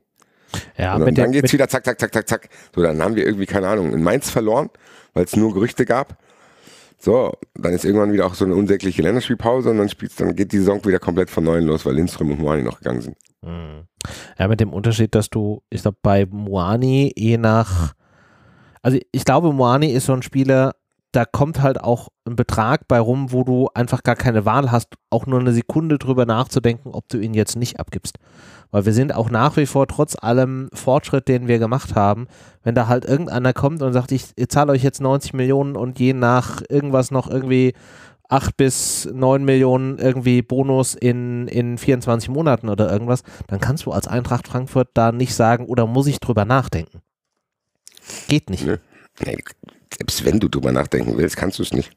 Ja, und dann, dann geht's wieder zack, zack, zack, zack, zack. So, dann haben wir irgendwie, keine Ahnung, in Mainz verloren, weil es nur Gerüchte gab. So, dann ist irgendwann wieder auch so eine unsägliche Länderspielpause und dann spielst, dann geht die Saison wieder komplett von neuem los, weil Lindström und Moani noch gegangen sind. Hm. Ja, mit dem Unterschied, dass du, ich glaube, bei Moani je nach, also ich glaube, Moani ist so ein Spieler, da kommt halt auch ein Betrag bei rum, wo du einfach gar keine Wahl hast, auch nur eine Sekunde drüber nachzudenken, ob du ihn jetzt nicht abgibst. Weil wir sind auch nach wie vor trotz allem Fortschritt, den wir gemacht haben, wenn da halt irgendeiner kommt und sagt, ich, ich zahle euch jetzt 90 Millionen und je nach irgendwas noch irgendwie 8 bis 9 Millionen irgendwie Bonus in, in 24 Monaten oder irgendwas, dann kannst du als Eintracht Frankfurt da nicht sagen, oder muss ich drüber nachdenken. Geht nicht. Nee. Nee, selbst wenn du drüber nachdenken willst, kannst du es nicht.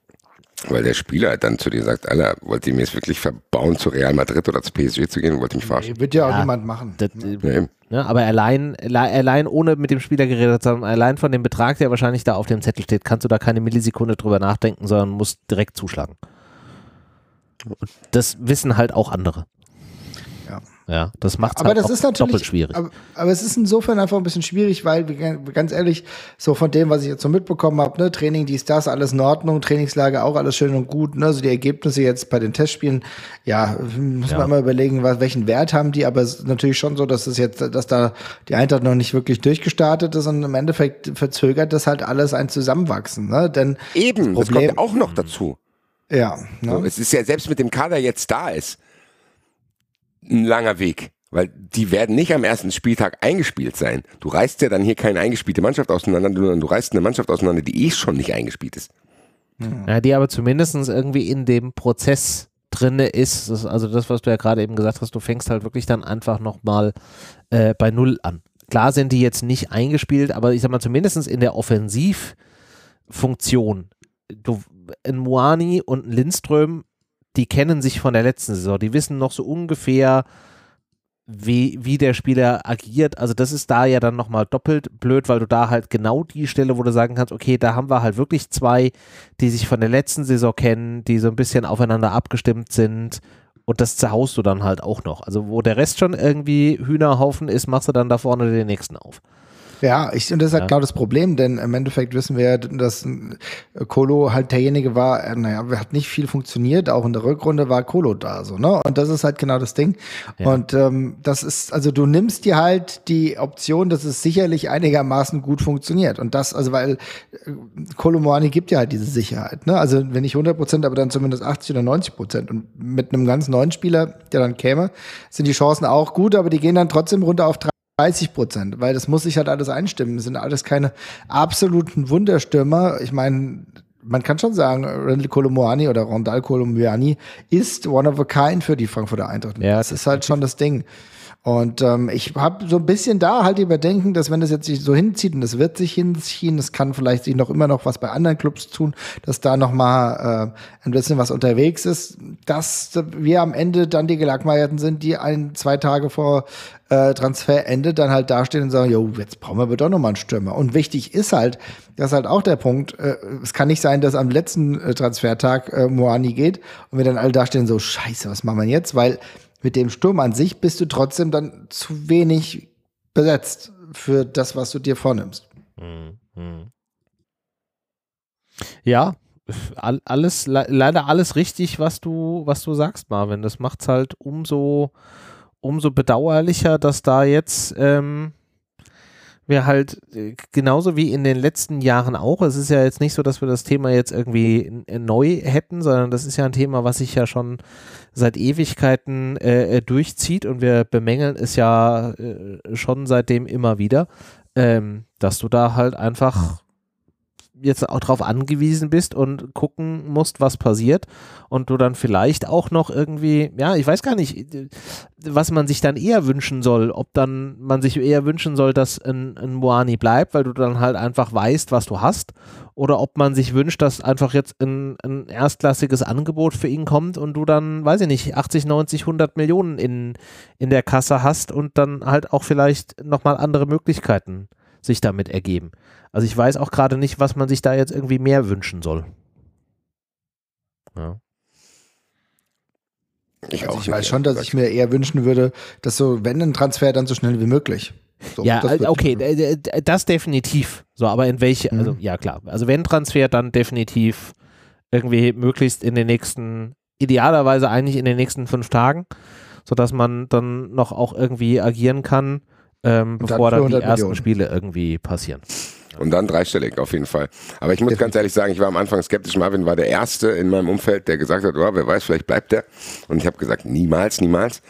Weil der Spieler dann zu dir sagt, Alter, wollt ihr mir jetzt wirklich verbauen, zu Real Madrid oder zu PSG zu gehen? Wollt ihr mich verarschen? Nee, wird ja auch ja, niemand machen. Das, ja. Ja, ne, aber allein, allein ohne mit dem Spieler geredet zu haben, allein von dem Betrag, der wahrscheinlich da auf dem Zettel steht, kannst du da keine Millisekunde drüber nachdenken, sondern musst direkt zuschlagen. Das wissen halt auch andere. Ja, das macht es halt das ist natürlich, doppelt schwierig. Aber, aber, es ist insofern einfach ein bisschen schwierig, weil, ganz ehrlich, so von dem, was ich jetzt so mitbekommen habe, ne, Training, dies, das, alles in Ordnung, Trainingslage auch alles schön und gut, ne, also die Ergebnisse jetzt bei den Testspielen, ja, muss ja. man immer überlegen, was, welchen Wert haben die, aber es ist natürlich schon so, dass es jetzt, dass da die Eintracht noch nicht wirklich durchgestartet ist und im Endeffekt verzögert das halt alles ein Zusammenwachsen, ne, denn Eben, das, Problem, das kommt ja auch noch dazu. Ja. Ne? So, es ist ja selbst mit dem Kader jetzt da ist, ein langer Weg. Weil die werden nicht am ersten Spieltag eingespielt sein. Du reißt ja dann hier keine eingespielte Mannschaft auseinander, sondern du reißt eine Mannschaft auseinander, die eh schon nicht eingespielt ist. Ja, die aber zumindest irgendwie in dem Prozess drinne ist. Das, also das, was du ja gerade eben gesagt hast, du fängst halt wirklich dann einfach nochmal äh, bei Null an. Klar sind die jetzt nicht eingespielt, aber ich sag mal, zumindest in der Offensivfunktion, du, ein Moani und ein Lindström die kennen sich von der letzten Saison. Die wissen noch so ungefähr, wie, wie der Spieler agiert. Also das ist da ja dann nochmal doppelt blöd, weil du da halt genau die Stelle, wo du sagen kannst, okay, da haben wir halt wirklich zwei, die sich von der letzten Saison kennen, die so ein bisschen aufeinander abgestimmt sind. Und das zerhaust du dann halt auch noch. Also wo der Rest schon irgendwie Hühnerhaufen ist, machst du dann da vorne den nächsten auf. Ja, ich, und das ist halt ja. genau das Problem, denn im Endeffekt wissen wir ja, dass Kolo halt derjenige war, äh, naja, hat nicht viel funktioniert, auch in der Rückrunde war Kolo da, so, ne? Und das ist halt genau das Ding. Ja. Und ähm, das ist, also du nimmst dir halt die Option, dass es sicherlich einigermaßen gut funktioniert. Und das, also weil äh, Kolo Moani gibt ja halt diese Sicherheit, ne? Also wenn nicht 100 Prozent, aber dann zumindest 80 oder 90 Prozent. Und mit einem ganz neuen Spieler, der dann käme, sind die Chancen auch gut, aber die gehen dann trotzdem runter auf drei 30 Prozent, weil das muss sich halt alles einstimmen. Das sind alles keine absoluten Wunderstürmer. Ich meine, man kann schon sagen, Randall Colomuani oder Rondal Colomuani ist one of a kind für die Frankfurter Eintracht. Ja, das ist halt schon das Ding. Und ähm, ich habe so ein bisschen da halt überdenken, dass wenn das jetzt sich so hinzieht und es wird sich hinziehen, es kann vielleicht sich noch immer noch was bei anderen Clubs tun, dass da noch mal äh, ein bisschen was unterwegs ist, dass wir am Ende dann die Gelackmeierten sind, die ein, zwei Tage vor äh, Transferende dann halt dastehen und sagen, jo, jetzt brauchen wir aber doch noch mal einen Stürmer. Und wichtig ist halt, das ist halt auch der Punkt, äh, es kann nicht sein, dass am letzten äh, Transfertag äh, Moani geht und wir dann alle dastehen so, scheiße, was machen wir jetzt? Weil mit dem Sturm an sich bist du trotzdem dann zu wenig besetzt für das, was du dir vornimmst. Mhm. Ja, alles, leider alles richtig, was du, was du sagst, Marvin. Das macht es halt umso, umso bedauerlicher, dass da jetzt ähm, wir halt äh, genauso wie in den letzten Jahren auch, es ist ja jetzt nicht so, dass wir das Thema jetzt irgendwie neu hätten, sondern das ist ja ein Thema, was sich ja schon seit Ewigkeiten äh, äh, durchzieht. Und wir bemängeln es ja äh, schon seitdem immer wieder, ähm, dass du da halt einfach jetzt auch darauf angewiesen bist und gucken musst, was passiert und du dann vielleicht auch noch irgendwie, ja, ich weiß gar nicht, was man sich dann eher wünschen soll, ob dann man sich eher wünschen soll, dass ein, ein Moani bleibt, weil du dann halt einfach weißt, was du hast oder ob man sich wünscht, dass einfach jetzt ein, ein erstklassiges Angebot für ihn kommt und du dann, weiß ich nicht, 80, 90, 100 Millionen in, in der Kasse hast und dann halt auch vielleicht nochmal andere Möglichkeiten sich damit ergeben. Also ich weiß auch gerade nicht, was man sich da jetzt irgendwie mehr wünschen soll. Ja. Ich, also ich weiß schon, dass ich mir eher wünschen würde, dass so, wenn ein Transfer, dann so schnell wie möglich. So, ja, okay, das definitiv. So, aber in welche, also mhm. ja klar. Also wenn Transfer, dann definitiv irgendwie möglichst in den nächsten, idealerweise eigentlich in den nächsten fünf Tagen, sodass man dann noch auch irgendwie agieren kann, ähm, bevor dann, dann die ersten Millionen. Spiele irgendwie passieren. Und dann dreistellig auf jeden Fall. Aber ich muss ganz ehrlich sagen, ich war am Anfang skeptisch. Marvin war der Erste in meinem Umfeld, der gesagt hat, oh, wer weiß, vielleicht bleibt der. Und ich habe gesagt, niemals, niemals.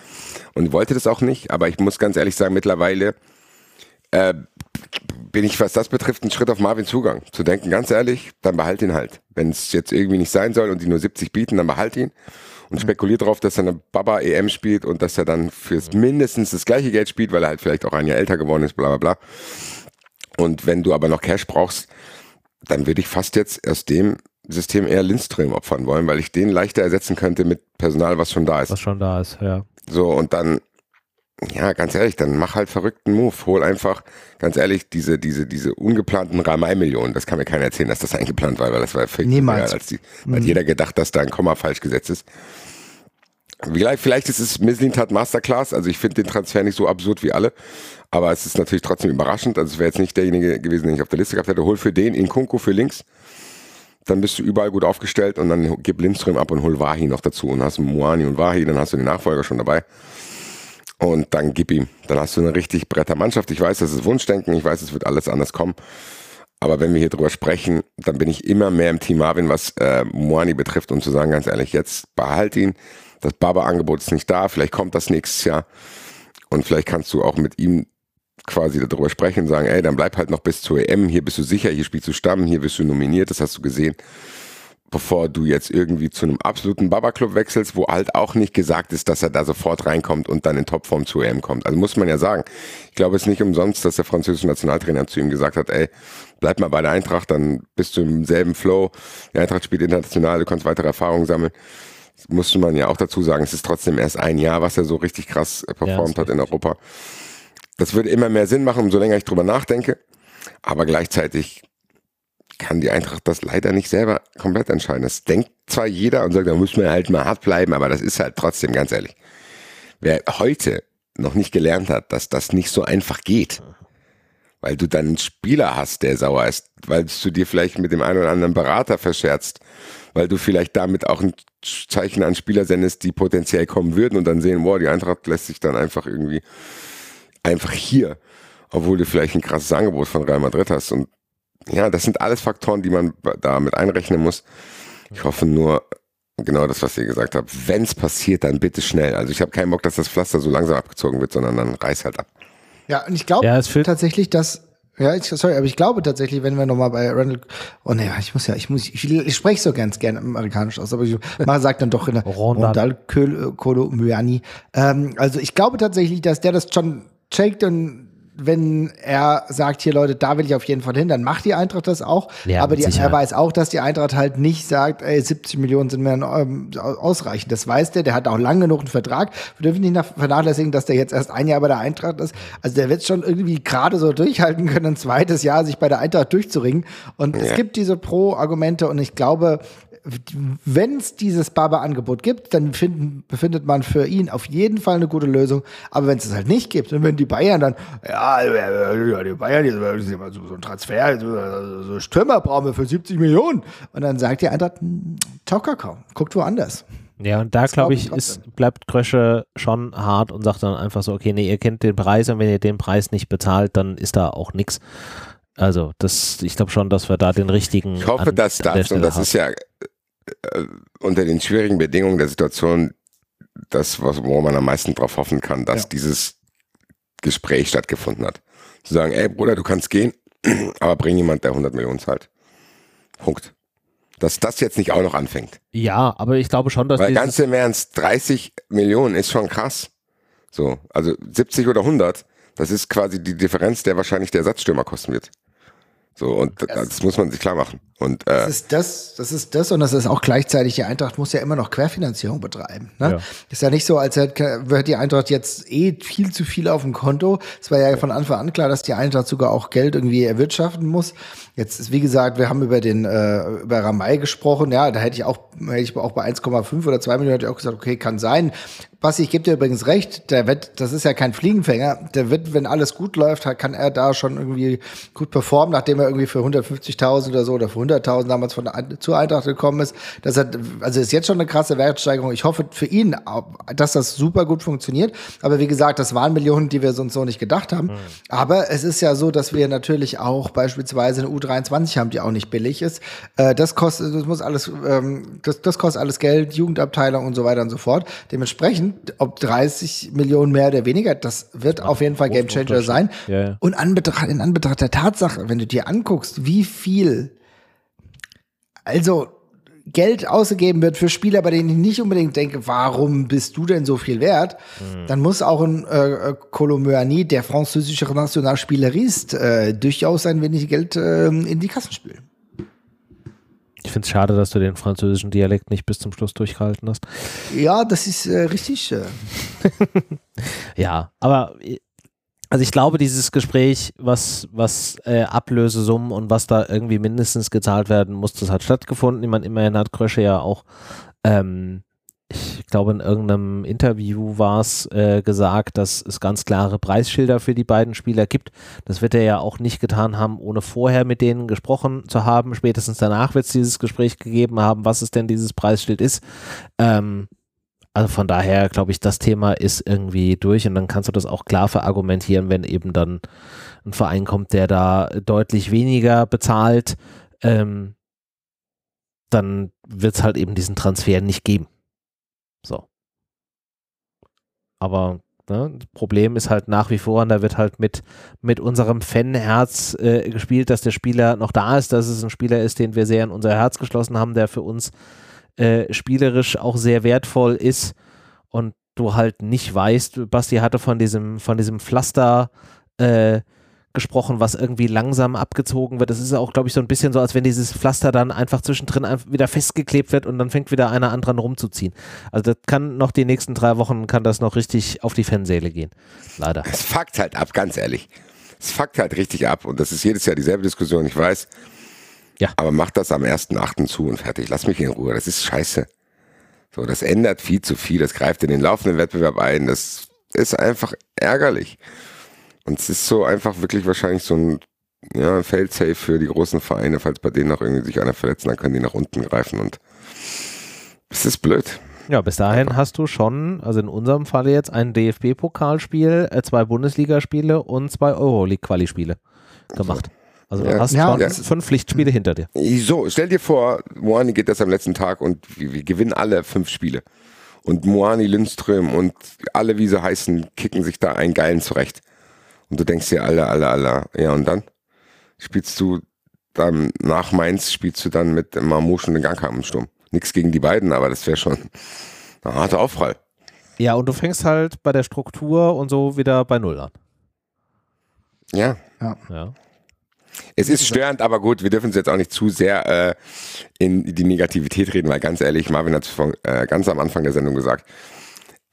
Und wollte das auch nicht. Aber ich muss ganz ehrlich sagen, mittlerweile äh, bin ich, was das betrifft, einen Schritt auf Marvin Zugang. Zu denken, ganz ehrlich, dann behalt ihn halt. Wenn es jetzt irgendwie nicht sein soll und die nur 70 bieten, dann behalt ihn. Und spekuliert darauf, dass er eine Baba EM spielt und dass er dann fürs mindestens das gleiche Geld spielt, weil er halt vielleicht auch ein Jahr älter geworden ist, bla bla bla. Und wenn du aber noch Cash brauchst, dann würde ich fast jetzt aus dem System eher Lindström opfern wollen, weil ich den leichter ersetzen könnte mit Personal, was schon da ist. Was schon da ist, ja. So, und dann ja, ganz ehrlich, dann mach halt verrückten Move. Hol einfach, ganz ehrlich, diese, diese, diese ungeplanten Ramai-Millionen. Das kann mir keiner erzählen, dass das eingeplant war, weil das war völlig Niemals. Als die, weil mhm. jeder gedacht, dass da ein Komma falsch gesetzt ist. Vielleicht, vielleicht ist es Mislintat Masterclass. Also ich finde den Transfer nicht so absurd wie alle. Aber es ist natürlich trotzdem überraschend. Also es wäre jetzt nicht derjenige gewesen, den ich auf der Liste gehabt hätte. Hol für den Inkunku für links. Dann bist du überall gut aufgestellt und dann gib Lindström ab und hol Wahi noch dazu. Und hast Muani und Wahi, dann hast du den Nachfolger schon dabei und dann gib ihm. Dann hast du eine richtig bretter Mannschaft. Ich weiß, das ist Wunschdenken, ich weiß, es wird alles anders kommen. Aber wenn wir hier drüber sprechen, dann bin ich immer mehr im Team Marvin, was äh, Moani betrifft, um zu sagen, ganz ehrlich, jetzt behalt ihn. Das Baba-Angebot ist nicht da, vielleicht kommt das nächstes Jahr. Und vielleicht kannst du auch mit ihm quasi darüber sprechen und sagen, ey, dann bleib halt noch bis zur EM, hier bist du sicher, hier spielst du Stamm, hier bist du nominiert, das hast du gesehen bevor du jetzt irgendwie zu einem absoluten Baba-Club wechselst, wo halt auch nicht gesagt ist, dass er da sofort reinkommt und dann in Topform zu EM kommt. Also muss man ja sagen. Ich glaube, es ist nicht umsonst, dass der französische Nationaltrainer zu ihm gesagt hat, ey, bleib mal bei der Eintracht, dann bist du im selben Flow. Die Eintracht spielt international, du kannst weitere Erfahrungen sammeln. Das musste man ja auch dazu sagen, es ist trotzdem erst ein Jahr, was er so richtig krass performt ja, hat in Europa. Das würde immer mehr Sinn machen, umso länger ich drüber nachdenke. Aber gleichzeitig kann die Eintracht das leider nicht selber komplett entscheiden. Das denkt zwar jeder und sagt, da muss man halt mal hart bleiben, aber das ist halt trotzdem ganz ehrlich. Wer heute noch nicht gelernt hat, dass das nicht so einfach geht, weil du dann einen Spieler hast, der sauer ist, weil du dir vielleicht mit dem einen oder anderen Berater verscherzt, weil du vielleicht damit auch ein Zeichen an Spieler sendest, die potenziell kommen würden und dann sehen, wow, die Eintracht lässt sich dann einfach irgendwie einfach hier, obwohl du vielleicht ein krasses Angebot von Real Madrid hast und ja, das sind alles Faktoren, die man da mit einrechnen muss. Ich hoffe nur, genau das, was ihr gesagt habt, wenn es passiert, dann bitte schnell. Also ich habe keinen Bock, dass das Pflaster so langsam abgezogen wird, sondern dann reiß halt ab. Ja, und ich glaube ja, tatsächlich, dass ja, ich, sorry, aber ich glaube tatsächlich, wenn wir nochmal bei Randall, oh nee, ich muss ja, ich muss, ich, ich spreche so ganz gerne amerikanisch aus, aber ich mal sagt dann doch in der Rondal Kolo Myani. Ähm, also ich glaube tatsächlich, dass der das schon checkt und wenn er sagt, hier Leute, da will ich auf jeden Fall hin, dann macht die Eintracht das auch. Ja, aber die, er weiß auch, dass die Eintracht halt nicht sagt, ey, 70 Millionen sind mir ähm, ausreichend. Das weiß der, der hat auch lang genug einen Vertrag. Wir dürfen nicht vernachlässigen, dass der jetzt erst ein Jahr bei der Eintracht ist. Also der wird schon irgendwie gerade so durchhalten können, ein zweites Jahr sich bei der Eintracht durchzuringen. Und ja. es gibt diese Pro-Argumente und ich glaube, wenn es dieses Barber-Angebot gibt, dann finden, befindet man für ihn auf jeden Fall eine gute Lösung. Aber wenn es es halt nicht gibt, und wenn die Bayern dann, ja, die Bayern, die, so, so ein Transfer, so, so Stürmer brauchen wir für 70 Millionen. Und dann sagt die Eintracht, hm, guckt woanders. Ja, und da glaube ich, ist, bleibt Krösche schon hart und sagt dann einfach so, okay, nee, ihr kennt den Preis und wenn ihr den Preis nicht bezahlt, dann ist da auch nichts. Also, das, ich glaube schon, dass wir da den richtigen. Ich hoffe, dass das, und das haben. ist ja unter den schwierigen Bedingungen der Situation das, was, wo man am meisten drauf hoffen kann, dass ja. dieses Gespräch stattgefunden hat. Zu sagen, ey Bruder, du kannst gehen, aber bring jemand, der 100 Millionen zahlt. Punkt. Dass das jetzt nicht auch noch anfängt. Ja, aber ich glaube schon, dass Weil ganz im Ernst, 30 Millionen ist schon krass. So, also 70 oder 100, das ist quasi die Differenz, der wahrscheinlich der Ersatzstürmer kosten wird. So, und das, das muss man sich klar machen. Und, äh, das ist das, das ist das und das ist auch gleichzeitig, die Eintracht muss ja immer noch Querfinanzierung betreiben. Ne? Ja. Ist ja nicht so, als hätte die Eintracht jetzt eh viel zu viel auf dem Konto. Es war ja von Anfang an klar, dass die Eintracht sogar auch Geld irgendwie erwirtschaften muss. Jetzt ist, wie gesagt, wir haben über den, äh, über Ramay gesprochen. Ja, da hätte ich auch, hätte ich auch bei 1,5 oder 2 Millionen hätte ich auch gesagt, okay, kann sein. Basti, ich gebe dir übrigens recht, der wird, das ist ja kein Fliegenfänger, der wird, wenn alles gut läuft, kann er da schon irgendwie gut performen, nachdem er irgendwie für 150.000 oder so oder für 100.000 damals von der, zur Eintracht gekommen ist. Das hat, also ist jetzt schon eine krasse Wertsteigerung. Ich hoffe für ihn, dass das super gut funktioniert. Aber wie gesagt, das waren Millionen, die wir sonst so nicht gedacht haben. Mhm. Aber es ist ja so, dass wir natürlich auch beispielsweise eine U23 haben, die auch nicht billig ist. Äh, das kostet, das muss alles, ähm, das, das kostet alles Geld, Jugendabteilung und so weiter und so fort. Dementsprechend, ob 30 Millionen mehr oder weniger, das wird ja, auf jeden Fall Gamechanger sein. Ja, ja. Und Anbetracht, in Anbetracht der Tatsache, wenn du dir anguckst, wie viel also Geld ausgegeben wird für Spieler, bei denen ich nicht unbedingt denke, warum bist du denn so viel wert, mhm. dann muss auch ein äh, Colomboani, der französische Nationalspieler ist, äh, durchaus ein wenig Geld äh, in die Kassen spülen. Ich finde es schade, dass du den französischen Dialekt nicht bis zum Schluss durchgehalten hast. Ja, das ist äh, richtig. Äh. ja, aber äh, also ich glaube, dieses Gespräch, was, was äh, Ablösesummen und was da irgendwie mindestens gezahlt werden muss, das hat stattgefunden. Ich meine, immerhin hat Krösche ja auch, ähm, glaube, in irgendeinem Interview war es äh, gesagt, dass es ganz klare Preisschilder für die beiden Spieler gibt. Das wird er ja auch nicht getan haben, ohne vorher mit denen gesprochen zu haben. Spätestens danach wird es dieses Gespräch gegeben haben, was es denn dieses Preisschild ist. Ähm, also von daher glaube ich, das Thema ist irgendwie durch und dann kannst du das auch klar verargumentieren, wenn eben dann ein Verein kommt, der da deutlich weniger bezahlt, ähm, dann wird es halt eben diesen Transfer nicht geben. So. Aber ne, das Problem ist halt nach wie vor, und da wird halt mit, mit unserem Fanherz äh, gespielt, dass der Spieler noch da ist, dass es ein Spieler ist, den wir sehr in unser Herz geschlossen haben, der für uns äh, spielerisch auch sehr wertvoll ist und du halt nicht weißt, Basti hatte von diesem, von diesem Pflaster äh, gesprochen, was irgendwie langsam abgezogen wird. Das ist auch, glaube ich, so ein bisschen so, als wenn dieses Pflaster dann einfach zwischendrin wieder festgeklebt wird und dann fängt wieder einer an dran rumzuziehen. Also das kann noch die nächsten drei Wochen, kann das noch richtig auf die Fansäle gehen. Leider. Es fuckt halt ab, ganz ehrlich. Es fuckt halt richtig ab und das ist jedes Jahr dieselbe Diskussion, ich weiß. Ja. Aber mach das am 1.8. zu und fertig. Lass mich in Ruhe. Das ist scheiße. So, das ändert viel zu viel. Das greift in den laufenden Wettbewerb ein. Das ist einfach ärgerlich. Und es ist so einfach wirklich wahrscheinlich so ein, ja, ein Fail-Safe für die großen Vereine. Falls bei denen noch irgendwie sich einer verletzt, dann können die nach unten greifen und es ist blöd. Ja, bis dahin hast du schon, also in unserem Falle jetzt ein DFB-Pokalspiel, äh, zwei Bundesligaspiele und zwei Euroleague-Quali-Spiele gemacht. So. Also du ja, hast ja, schon fünf Pflichtspiele hinter dir. So, stell dir vor, Moani geht das am letzten Tag und wir, wir gewinnen alle fünf Spiele. Und Moani, Lindström und alle, wie sie heißen, kicken sich da einen geilen zurecht. Und du denkst dir, alle, alle, alle. Ja, und dann spielst du dann nach Mainz, spielst du dann mit Marmouche und den Gangkamp im Sturm. Nichts gegen die beiden, aber das wäre schon ein harter Aufprall. Ja, und du fängst halt bei der Struktur und so wieder bei Null an. Ja. Ja. ja. Es ist störend, aber gut, wir dürfen es jetzt auch nicht zu sehr äh, in die Negativität reden, weil ganz ehrlich, Marvin hat es äh, ganz am Anfang der Sendung gesagt.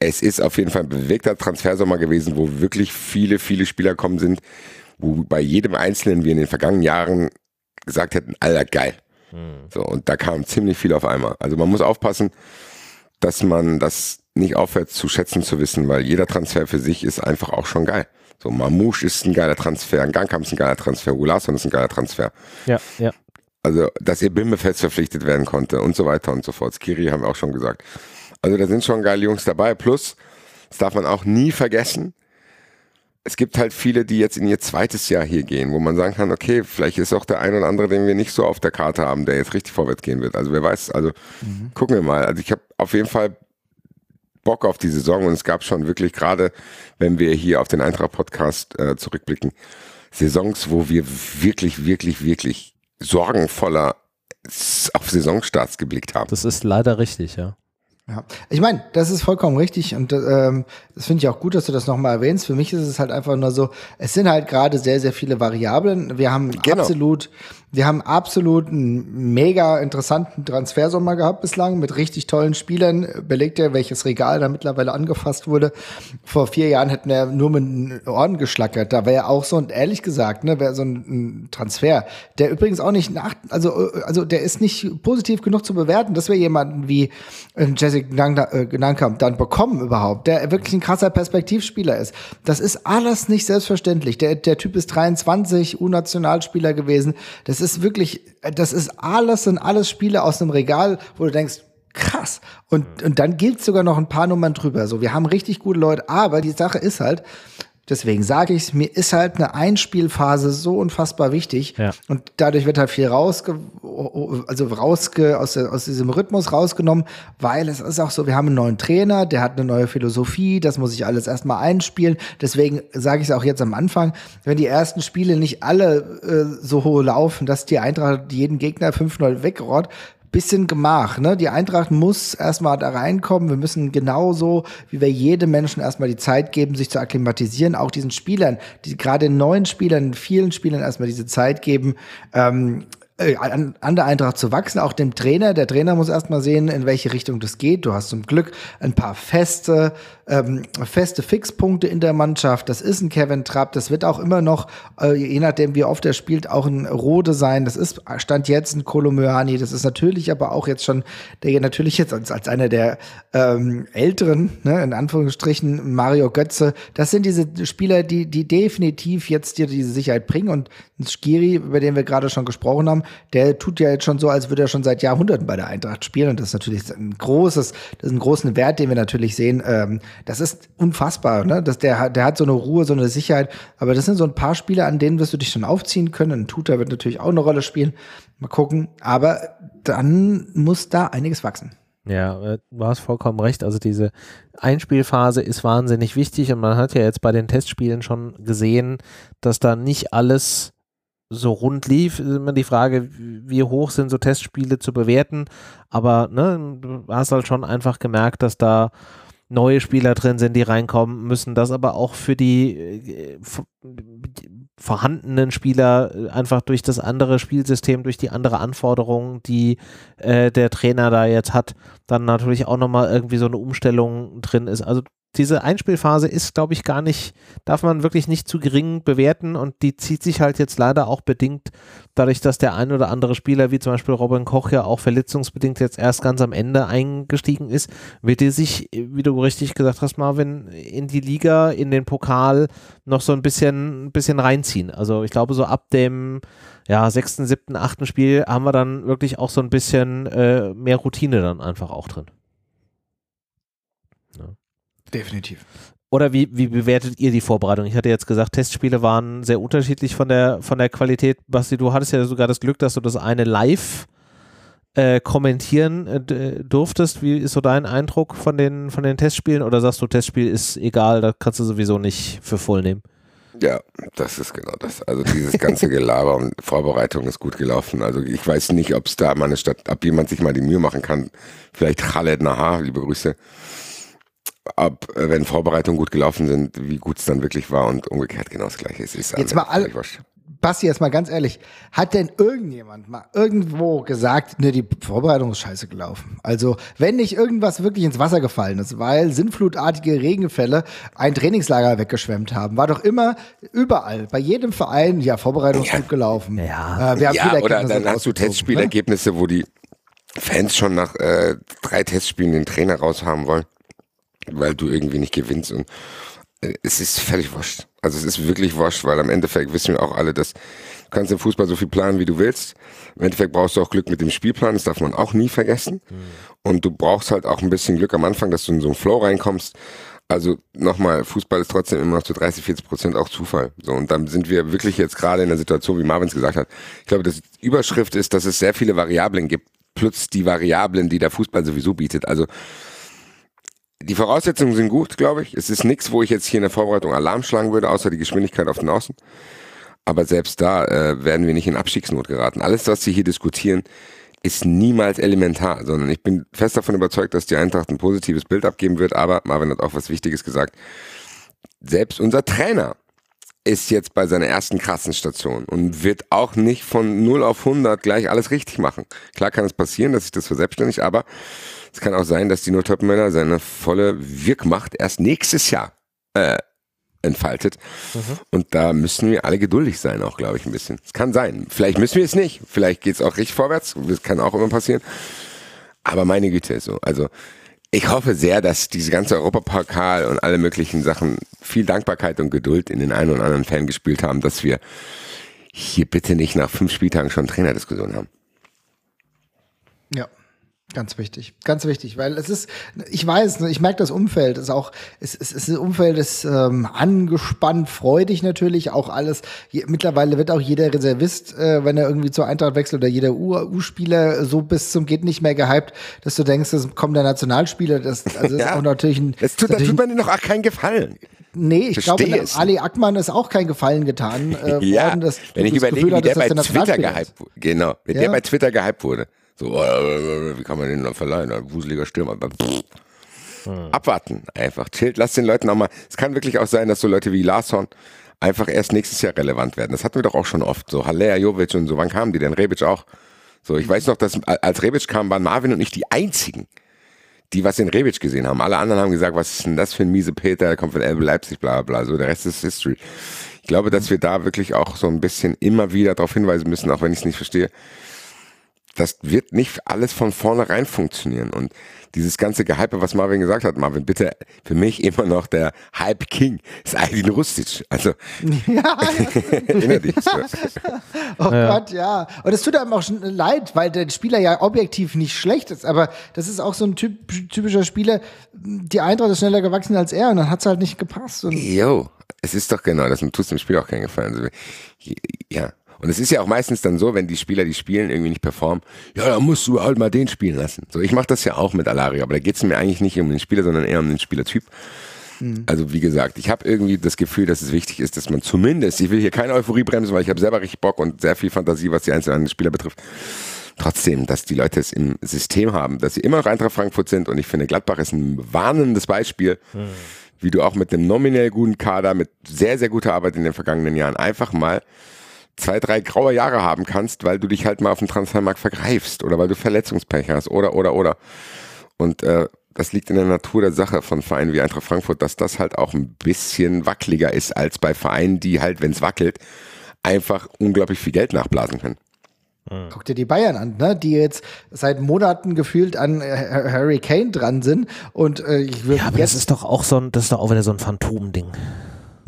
Es ist auf jeden Fall ein bewegter Transfersommer gewesen, wo wirklich viele, viele Spieler kommen sind, wo bei jedem Einzelnen wir in den vergangenen Jahren gesagt hätten, Alter, geil. Hm. So, und da kam ziemlich viel auf einmal. Also man muss aufpassen, dass man das nicht aufhört zu schätzen zu wissen, weil jeder Transfer für sich ist einfach auch schon geil. So, Mamouche ist ein geiler Transfer, ein Gangkamp ist ein geiler Transfer, Ulasson ist ein geiler Transfer. Ja, ja. Also, dass ihr Bimbe fest verpflichtet werden konnte und so weiter und so fort. Skiri haben wir auch schon gesagt. Also, da sind schon geile Jungs dabei. Plus, das darf man auch nie vergessen, es gibt halt viele, die jetzt in ihr zweites Jahr hier gehen, wo man sagen kann, okay, vielleicht ist auch der ein oder andere, den wir nicht so auf der Karte haben, der jetzt richtig vorwärts gehen wird. Also wer weiß, also mhm. gucken wir mal. Also ich habe auf jeden Fall Bock auf die Saison und es gab schon wirklich gerade, wenn wir hier auf den Eintracht-Podcast äh, zurückblicken, Saisons, wo wir wirklich, wirklich, wirklich sorgenvoller auf Saisonstarts geblickt haben. Das ist leider richtig, ja. Ja, ich meine, das ist vollkommen richtig und ähm, das finde ich auch gut, dass du das nochmal erwähnst. Für mich ist es halt einfach nur so, es sind halt gerade sehr, sehr viele Variablen. Wir haben genau. absolut wir haben absolut einen mega interessanten Transfersommer gehabt bislang mit richtig tollen Spielern. Belegt ja, welches Regal da mittlerweile angefasst wurde. Vor vier Jahren hätten wir nur mit den Ohren geschlackert. Da wäre ja auch so, und ehrlich gesagt, ne, wäre so ein, Transfer, der übrigens auch nicht nach, also, also der ist nicht positiv genug zu bewerten, dass wir jemanden wie äh, Jesse Gnankamp äh, dann bekommen überhaupt, der wirklich ein krasser Perspektivspieler ist. Das ist alles nicht selbstverständlich. Der, der Typ ist 23, U-Nationalspieler gewesen. Das es ist wirklich, das ist alles sind alles Spiele aus einem Regal, wo du denkst, krass. Und, und dann gilt sogar noch ein paar Nummern drüber. So, wir haben richtig gute Leute, aber die Sache ist halt, Deswegen sage ich es, mir ist halt eine Einspielphase so unfassbar wichtig. Ja. Und dadurch wird halt viel rausge, also rausge, aus, aus diesem Rhythmus rausgenommen, weil es ist auch so, wir haben einen neuen Trainer, der hat eine neue Philosophie, das muss ich alles erstmal einspielen. Deswegen sage ich es auch jetzt am Anfang, wenn die ersten Spiele nicht alle äh, so hoch laufen, dass die Eintracht jeden Gegner 5-0 wegrott, bisschen Gemach. Ne? Die Eintracht muss erstmal da reinkommen. Wir müssen genauso, wie wir jedem Menschen erstmal die Zeit geben, sich zu akklimatisieren, auch diesen Spielern, die gerade neuen Spielern, vielen Spielern erstmal diese Zeit geben, ähm, äh, an, an der Eintracht zu wachsen, auch dem Trainer. Der Trainer muss erstmal sehen, in welche Richtung das geht. Du hast zum Glück ein paar feste, ähm, feste Fixpunkte in der Mannschaft. Das ist ein Kevin Trapp. Das wird auch immer noch, äh, je nachdem wie oft er spielt, auch ein Rode sein. Das ist Stand jetzt ein Kolomyani. Das ist natürlich aber auch jetzt schon, der natürlich jetzt als, als einer der ähm, älteren, ne, in Anführungsstrichen, Mario Götze. Das sind diese Spieler, die, die definitiv jetzt dir diese Sicherheit bringen. Und Skiri, über den wir gerade schon gesprochen haben, der tut ja jetzt schon so, als würde er schon seit Jahrhunderten bei der Eintracht spielen. Und das ist natürlich ein großes, das ist ein großen Wert, den wir natürlich sehen. Ähm, das ist unfassbar, ne? Dass der, der hat so eine Ruhe, so eine Sicherheit. Aber das sind so ein paar Spiele, an denen wirst du dich schon aufziehen können. Ein Tutor wird natürlich auch eine Rolle spielen. Mal gucken. Aber dann muss da einiges wachsen. Ja, äh, du hast vollkommen recht. Also diese Einspielphase ist wahnsinnig wichtig und man hat ja jetzt bei den Testspielen schon gesehen, dass da nicht alles so rund lief, ist immer die Frage, wie hoch sind so Testspiele zu bewerten. Aber ne, du hast halt schon einfach gemerkt, dass da neue Spieler drin sind, die reinkommen müssen, dass aber auch für die äh, vorhandenen Spieler äh, einfach durch das andere Spielsystem, durch die andere Anforderungen, die äh, der Trainer da jetzt hat, dann natürlich auch nochmal irgendwie so eine Umstellung drin ist. Also diese Einspielphase ist, glaube ich, gar nicht, darf man wirklich nicht zu gering bewerten und die zieht sich halt jetzt leider auch bedingt dadurch, dass der ein oder andere Spieler, wie zum Beispiel Robin Koch, ja auch verletzungsbedingt jetzt erst ganz am Ende eingestiegen ist, wird er sich, wie du richtig gesagt hast, Marvin, in die Liga, in den Pokal noch so ein bisschen, bisschen reinziehen. Also ich glaube, so ab dem ja, sechsten, siebten, achten Spiel haben wir dann wirklich auch so ein bisschen äh, mehr Routine dann einfach auch drin. Definitiv. Oder wie, wie bewertet ihr die Vorbereitung? Ich hatte jetzt gesagt, Testspiele waren sehr unterschiedlich von der, von der Qualität. Basti, du hattest ja sogar das Glück, dass du das eine live äh, kommentieren äh, durftest. Wie ist so dein Eindruck von den, von den Testspielen? Oder sagst du, Testspiel ist egal, da kannst du sowieso nicht für voll nehmen? Ja, das ist genau das. Also dieses ganze Gelaber und Vorbereitung ist gut gelaufen. Also ich weiß nicht, ob es da mal eine Stadt, ob jemand sich mal die Mühe machen kann. Vielleicht Khaled Nahar, liebe Grüße ob, wenn Vorbereitungen gut gelaufen sind, wie gut es dann wirklich war und umgekehrt genau das Gleiche. Es ist jetzt mal alle, Basti, jetzt mal ganz ehrlich, hat denn irgendjemand mal irgendwo gesagt, ne, die Vorbereitung ist scheiße gelaufen? Also, wenn nicht irgendwas wirklich ins Wasser gefallen ist, weil sinnflutartige Regenfälle ein Trainingslager weggeschwemmt haben, war doch immer überall, bei jedem Verein, ja, Vorbereitung ist ja. gut gelaufen. Ja, äh, wir haben ja oder dann hast du Testspielergebnisse, ne? wo die Fans schon nach äh, drei Testspielen den Trainer raushaben wollen weil du irgendwie nicht gewinnst und äh, es ist völlig wurscht. Also es ist wirklich wurscht, weil am Endeffekt wissen wir auch alle, dass du kannst im Fußball so viel planen, wie du willst. Im Endeffekt brauchst du auch Glück mit dem Spielplan, das darf man auch nie vergessen. Mhm. Und du brauchst halt auch ein bisschen Glück am Anfang, dass du in so einen Flow reinkommst. Also nochmal, Fußball ist trotzdem immer noch zu 30, 40 Prozent auch Zufall. So, und dann sind wir wirklich jetzt gerade in der Situation, wie Marvin es gesagt hat. Ich glaube, das Überschrift ist, dass es sehr viele Variablen gibt, plus die Variablen, die der Fußball sowieso bietet. Also die Voraussetzungen sind gut, glaube ich. Es ist nichts, wo ich jetzt hier in der Vorbereitung Alarm schlagen würde, außer die Geschwindigkeit auf den Außen. Aber selbst da äh, werden wir nicht in Abstiegsnot geraten. Alles, was Sie hier diskutieren, ist niemals elementar, sondern ich bin fest davon überzeugt, dass die Eintracht ein positives Bild abgeben wird, aber Marvin hat auch was Wichtiges gesagt. Selbst unser Trainer ist jetzt bei seiner ersten krassen Station und wird auch nicht von 0 auf 100 gleich alles richtig machen. Klar kann es passieren, dass sich das verselbstständigt, aber es kann auch sein, dass die Notopmänner seine volle Wirkmacht erst nächstes Jahr äh, entfaltet. Mhm. Und da müssen wir alle geduldig sein, auch glaube ich ein bisschen. Es kann sein. Vielleicht müssen wir es nicht. Vielleicht geht es auch richtig vorwärts. Das kann auch immer passieren. Aber meine Güte so. Also ich hoffe sehr, dass diese ganze Europapokal und alle möglichen Sachen viel Dankbarkeit und Geduld in den einen oder anderen Fan gespielt haben, dass wir hier bitte nicht nach fünf Spieltagen schon Trainerdiskussionen haben. Ganz wichtig, ganz wichtig, weil es ist, ich weiß, ich merke das Umfeld, ist auch, es, es, es ist Umfeld ist ähm, angespannt, freudig natürlich, auch alles. Je, mittlerweile wird auch jeder Reservist, äh, wenn er irgendwie zur Eintracht wechselt oder jeder U-Spieler so bis zum geht nicht mehr gehypt, dass du denkst, das kommt der Nationalspieler, das, also das ja, ist auch natürlich ein. Das tut, da tut man dir noch auch keinen Gefallen. Nee, ich glaube, Ali Ackmann ist auch kein Gefallen getan. Äh, ja, worden, dass wenn ich überlege, wie der bei Twitter gehypt wurde. Genau, wenn ja. der bei Twitter gehypt wurde. So, äh, wie kann man den dann verleihen? Ein wuseliger Stürmer. Hm. Abwarten, einfach. Chillt, lass den Leuten auch mal. Es kann wirklich auch sein, dass so Leute wie Larsson einfach erst nächstes Jahr relevant werden. Das hatten wir doch auch schon oft. So Haller, Jovic und so. Wann kamen die denn? Rebic auch. So, ich weiß noch, dass als Rebic kam, waren Marvin und ich die einzigen, die was in Rebic gesehen haben. Alle anderen haben gesagt, was ist denn das für ein miese Peter, der kommt von Elbe Leipzig, bla bla. So, der Rest ist History. Ich glaube, dass wir da wirklich auch so ein bisschen immer wieder darauf hinweisen müssen, auch wenn ich es nicht verstehe das wird nicht alles von vornherein funktionieren. Und dieses ganze Gehype, was Marvin gesagt hat, Marvin, bitte für mich immer noch der Hype King ist Aydin Rustic. Also ja. erinnere dich. oh ja. Gott, ja. Und es tut einem auch schon leid, weil der Spieler ja objektiv nicht schlecht ist, aber das ist auch so ein typ, typischer Spieler, die Eintracht ist schneller gewachsen als er und dann hat es halt nicht gepasst. Jo, es ist doch genau, das tut dem Spiel auch keinen Gefallen. Also, ja, und es ist ja auch meistens dann so, wenn die Spieler, die spielen, irgendwie nicht performen, ja, dann musst du halt mal den spielen lassen. So, ich mache das ja auch mit Alario, aber da geht es mir eigentlich nicht um den Spieler, sondern eher um den Spielertyp. Mhm. Also wie gesagt, ich habe irgendwie das Gefühl, dass es wichtig ist, dass man zumindest, ich will hier keine Euphorie bremsen, weil ich habe selber richtig Bock und sehr viel Fantasie, was die einzelnen Spieler betrifft. Trotzdem, dass die Leute es im System haben, dass sie immer noch Eintracht Frankfurt sind und ich finde, Gladbach ist ein warnendes Beispiel, mhm. wie du auch mit einem nominell guten Kader, mit sehr, sehr guter Arbeit in den vergangenen Jahren einfach mal zwei, drei graue Jahre haben kannst, weil du dich halt mal auf dem Transfermarkt vergreifst oder weil du Verletzungspech hast oder, oder, oder. Und äh, das liegt in der Natur der Sache von Vereinen wie Eintracht Frankfurt, dass das halt auch ein bisschen wackeliger ist als bei Vereinen, die halt, wenn es wackelt, einfach unglaublich viel Geld nachblasen können. Mhm. Guck dir die Bayern an, ne? die jetzt seit Monaten gefühlt an Harry Kane dran sind. Und äh, ich würde. Ja, aber das ist doch auch so ein, das ist doch auch wieder so ein Phantomding.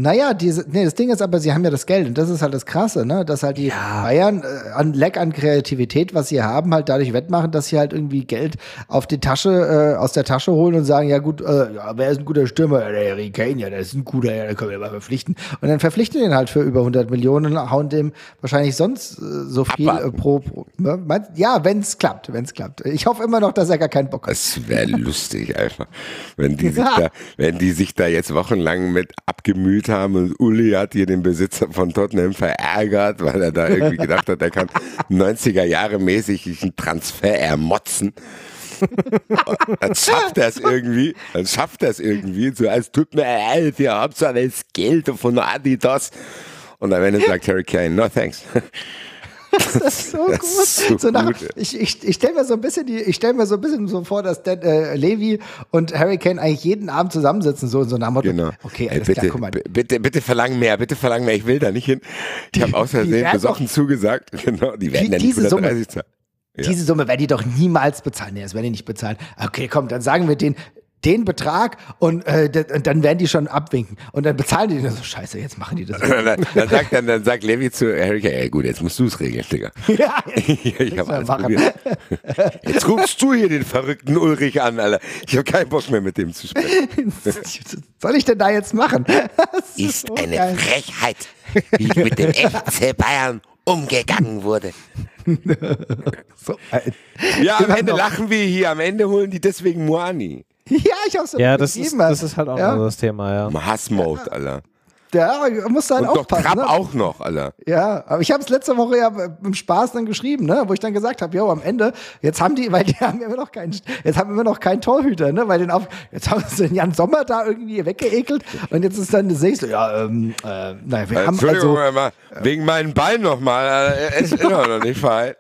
Naja, diese, nee, das Ding ist aber, sie haben ja das Geld und das ist halt das Krasse, ne? Dass halt die ja. Bayern äh, an Leck an Kreativität, was sie haben, halt dadurch wettmachen, dass sie halt irgendwie Geld auf die Tasche, äh, aus der Tasche holen und sagen, ja gut, äh, ja, wer ist ein guter Stürmer? Ja, der Harry Kane, ja, der ist ein guter, ja, den können wir mal verpflichten. Und dann verpflichten den halt für über 100 Millionen und hauen dem wahrscheinlich sonst äh, so viel äh, pro, pro ne? Ja, wenn es klappt, wenn es klappt. Ich hoffe immer noch, dass er gar keinen Bock hat. Das wäre lustig einfach, wenn die, sich da, wenn die sich da jetzt wochenlang mit abgemüht haben und Uli hat hier den Besitzer von Tottenham verärgert, weil er da irgendwie gedacht hat, er kann 90er Jahre mäßig einen Transfer ermotzen. dann schafft er es irgendwie, dann schafft er es irgendwie, so als tut mir leid, ihr habt so das Geld von Adidas. Und am Ende sagt Harry Kane, no thanks. Das ist so das gut. Ist so so nach, gut. Ich, ich, ich stelle mir so ein bisschen die, ich stelle mir so ein bisschen so vor, dass Dan, äh, Levi und Harry Kane eigentlich jeden Abend zusammensitzen, so in so einem Motto. Genau. Okay, alles Ey, bitte, klar, guck mal. Bitte, bitte verlang mehr, bitte verlang mehr, ich will da nicht hin. Ich habe aus Versehen besoffen zugesagt. Genau, die werden die, ja nicht 130 zahlen. Ja. Diese Summe werden die doch niemals bezahlen. Nee, das werden die nicht bezahlen. Okay, komm, dann sagen wir den, den Betrag und, äh, dann werden die schon abwinken. Und dann bezahlen die so, scheiße, jetzt machen die das. dann, dann, sagt, dann, dann sagt Levi zu Harry, ey gut, jetzt musst du es regeln, Digga. ja, ich hab alles probiert. Jetzt rufst du hier den verrückten Ulrich an, Alter. Ich habe keinen Bock mehr mit dem zu sprechen. Was soll ich denn da jetzt machen? Das ist, ist eine geil. Frechheit, wie ich mit dem FC Bayern umgegangen wurde. so, ja, am Ende lachen wir hier, am Ende holen die deswegen Moani. Ja, ich hab's Ja, das ist, das ist halt auch ja. das Thema, ja. Hassmode, Alter. Ja, musst du halt Und doch aufpassen. Trapp ne? auch noch, Alter. Ja, aber ich habe es letzte Woche ja im Spaß dann geschrieben, ne, wo ich dann gesagt habe, jo, am Ende, jetzt haben die, weil die haben immer noch keinen, jetzt haben wir noch keinen Torhüter, ne, weil den auf, jetzt haben sie den Jan Sommer da irgendwie weggeekelt und jetzt ist dann, sehe ich so, ja, ähm, äh, naja, wir haben Entschuldigung, also, mal, wegen meinen Beinen nochmal, er ist immer noch nicht frei.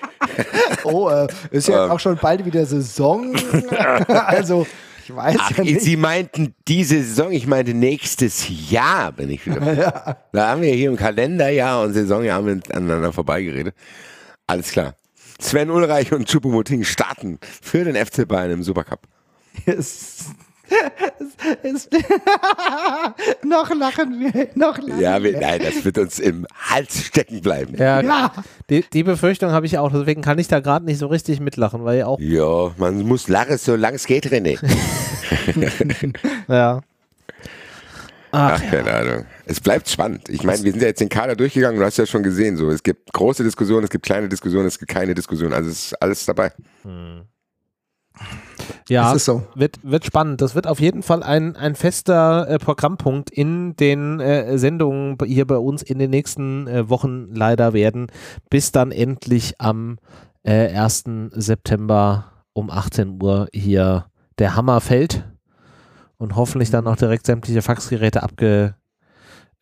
oh, äh, ist ja Ähm. auch schon bald wieder Saison, also, ich weiß Ach, ja nicht. Sie meinten diese Saison, ich meinte nächstes Jahr bin ich wieder. Da haben wir hier im Kalenderjahr und Saisonjahr miteinander vorbeigeredet. Alles klar. Sven Ulreich und Chupomoting starten für den FC Bayern im Supercup. Es, es, es, noch lachen wir, noch lachen Ja, wir, nein, das wird uns im Hals stecken bleiben. Ja, Ja. Die, die Befürchtung habe ich auch, deswegen kann ich da gerade nicht so richtig mitlachen, weil ja auch, Ja, man muss lachen, solange es geht, René. ja. Ach, Ach, keine Ahnung. Es bleibt spannend. Ich meine, wir sind ja jetzt den Kader durchgegangen, du hast ja schon gesehen, so, es gibt große Diskussionen, es gibt kleine Diskussionen, es gibt keine Diskussion, also es ist alles dabei. Ja, so. wird, wird spannend. Das wird auf jeden Fall ein, ein fester äh, Programmpunkt in den äh, Sendungen hier bei uns in den nächsten äh, Wochen leider werden, bis dann endlich am äh, 1. September um 18 Uhr hier der Hammer fällt und hoffentlich dann auch direkt sämtliche Faxgeräte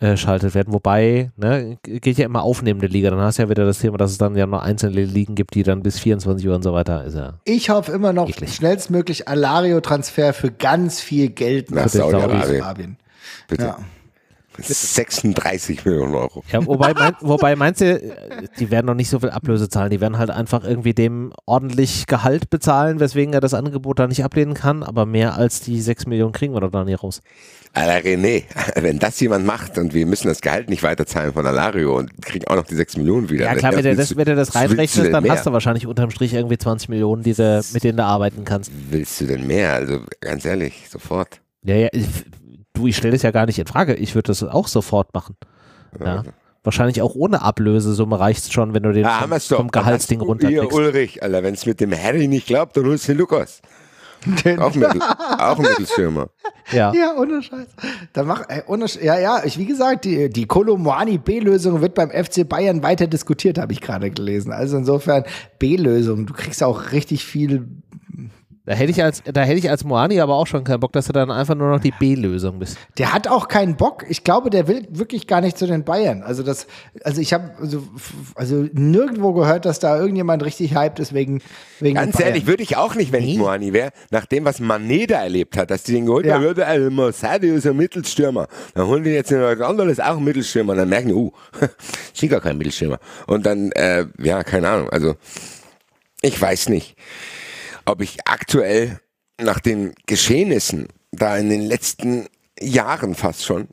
abgeschaltet werden. Wobei, ne, geht ja immer aufnehmende Liga. Dann hast du ja wieder das Thema, dass es dann ja noch einzelne Ligen gibt, die dann bis 24 Uhr und so weiter ist ja. Ich hoffe immer noch Eklig. schnellstmöglich Alario-Transfer für ganz viel Geld Nach Saudi-Arabien. Saudi-Arabien. Bitte. Ja. 36 Millionen Euro. Ja, wobei, mein, wobei meinst du, äh, die werden noch nicht so viel Ablöse zahlen, die werden halt einfach irgendwie dem ordentlich Gehalt bezahlen, weswegen er das Angebot da nicht ablehnen kann, aber mehr als die 6 Millionen kriegen wir doch da nicht raus. Alter René, wenn das jemand macht und wir müssen das Gehalt nicht weiterzahlen von Alario und kriegen auch noch die 6 Millionen wieder. Ja klar, wenn du das, wenn du das reinrechnest, dann mehr? hast du wahrscheinlich unterm Strich irgendwie 20 Millionen, die du, mit denen du arbeiten kannst. Willst du denn mehr? Also ganz ehrlich, sofort. Ja, ja, du, ich stelle das ja gar nicht in Frage, ich würde das auch sofort machen. Ja. Wahrscheinlich auch ohne Ablösesumme reicht es schon, wenn du den Ah, vom, vom Gehaltsding Dann runterkriegst. Ulrich, Alter, wenn es mit dem Harry nicht klappt, dann holst du den Lukas. Auch, Mittel, auch ein Mittelstürmer. Ja. Ja, ohne Scheiß. Da mach, ey, ohne Sch ja, ja, ich, wie gesagt, die, die Kolomoani B-Lösung wird beim FC Bayern weiter diskutiert, habe ich gerade gelesen. Also insofern B-Lösung. Du kriegst auch richtig viel. Da hätte ich als, da hätte ich als Moani aber auch schon keinen Bock, dass du dann einfach nur noch die B-Lösung bist. Der hat auch keinen Bock. Ich glaube, der will wirklich gar nicht zu den Bayern. Also das, also ich habe also, also nirgendwo gehört, dass da irgendjemand richtig hyped ist wegen wegen Ganz ehrlich, würde ich auch nicht, wenn ich Moani wäre, nach dem, was Mané da erlebt hat, dass die den geholt Ja. haben, würde also Mosadio ist ein Mittelstürmer. Dann holen die jetzt jemand anderes, auch ein Mittelstürmer. Und dann merken die, uh, ist gar kein Mittelstürmer. Und dann, äh, ja, keine Ahnung. Also, ich weiß nicht, ob ich aktuell nach den Geschehnissen da in den letzten Jahren fast schon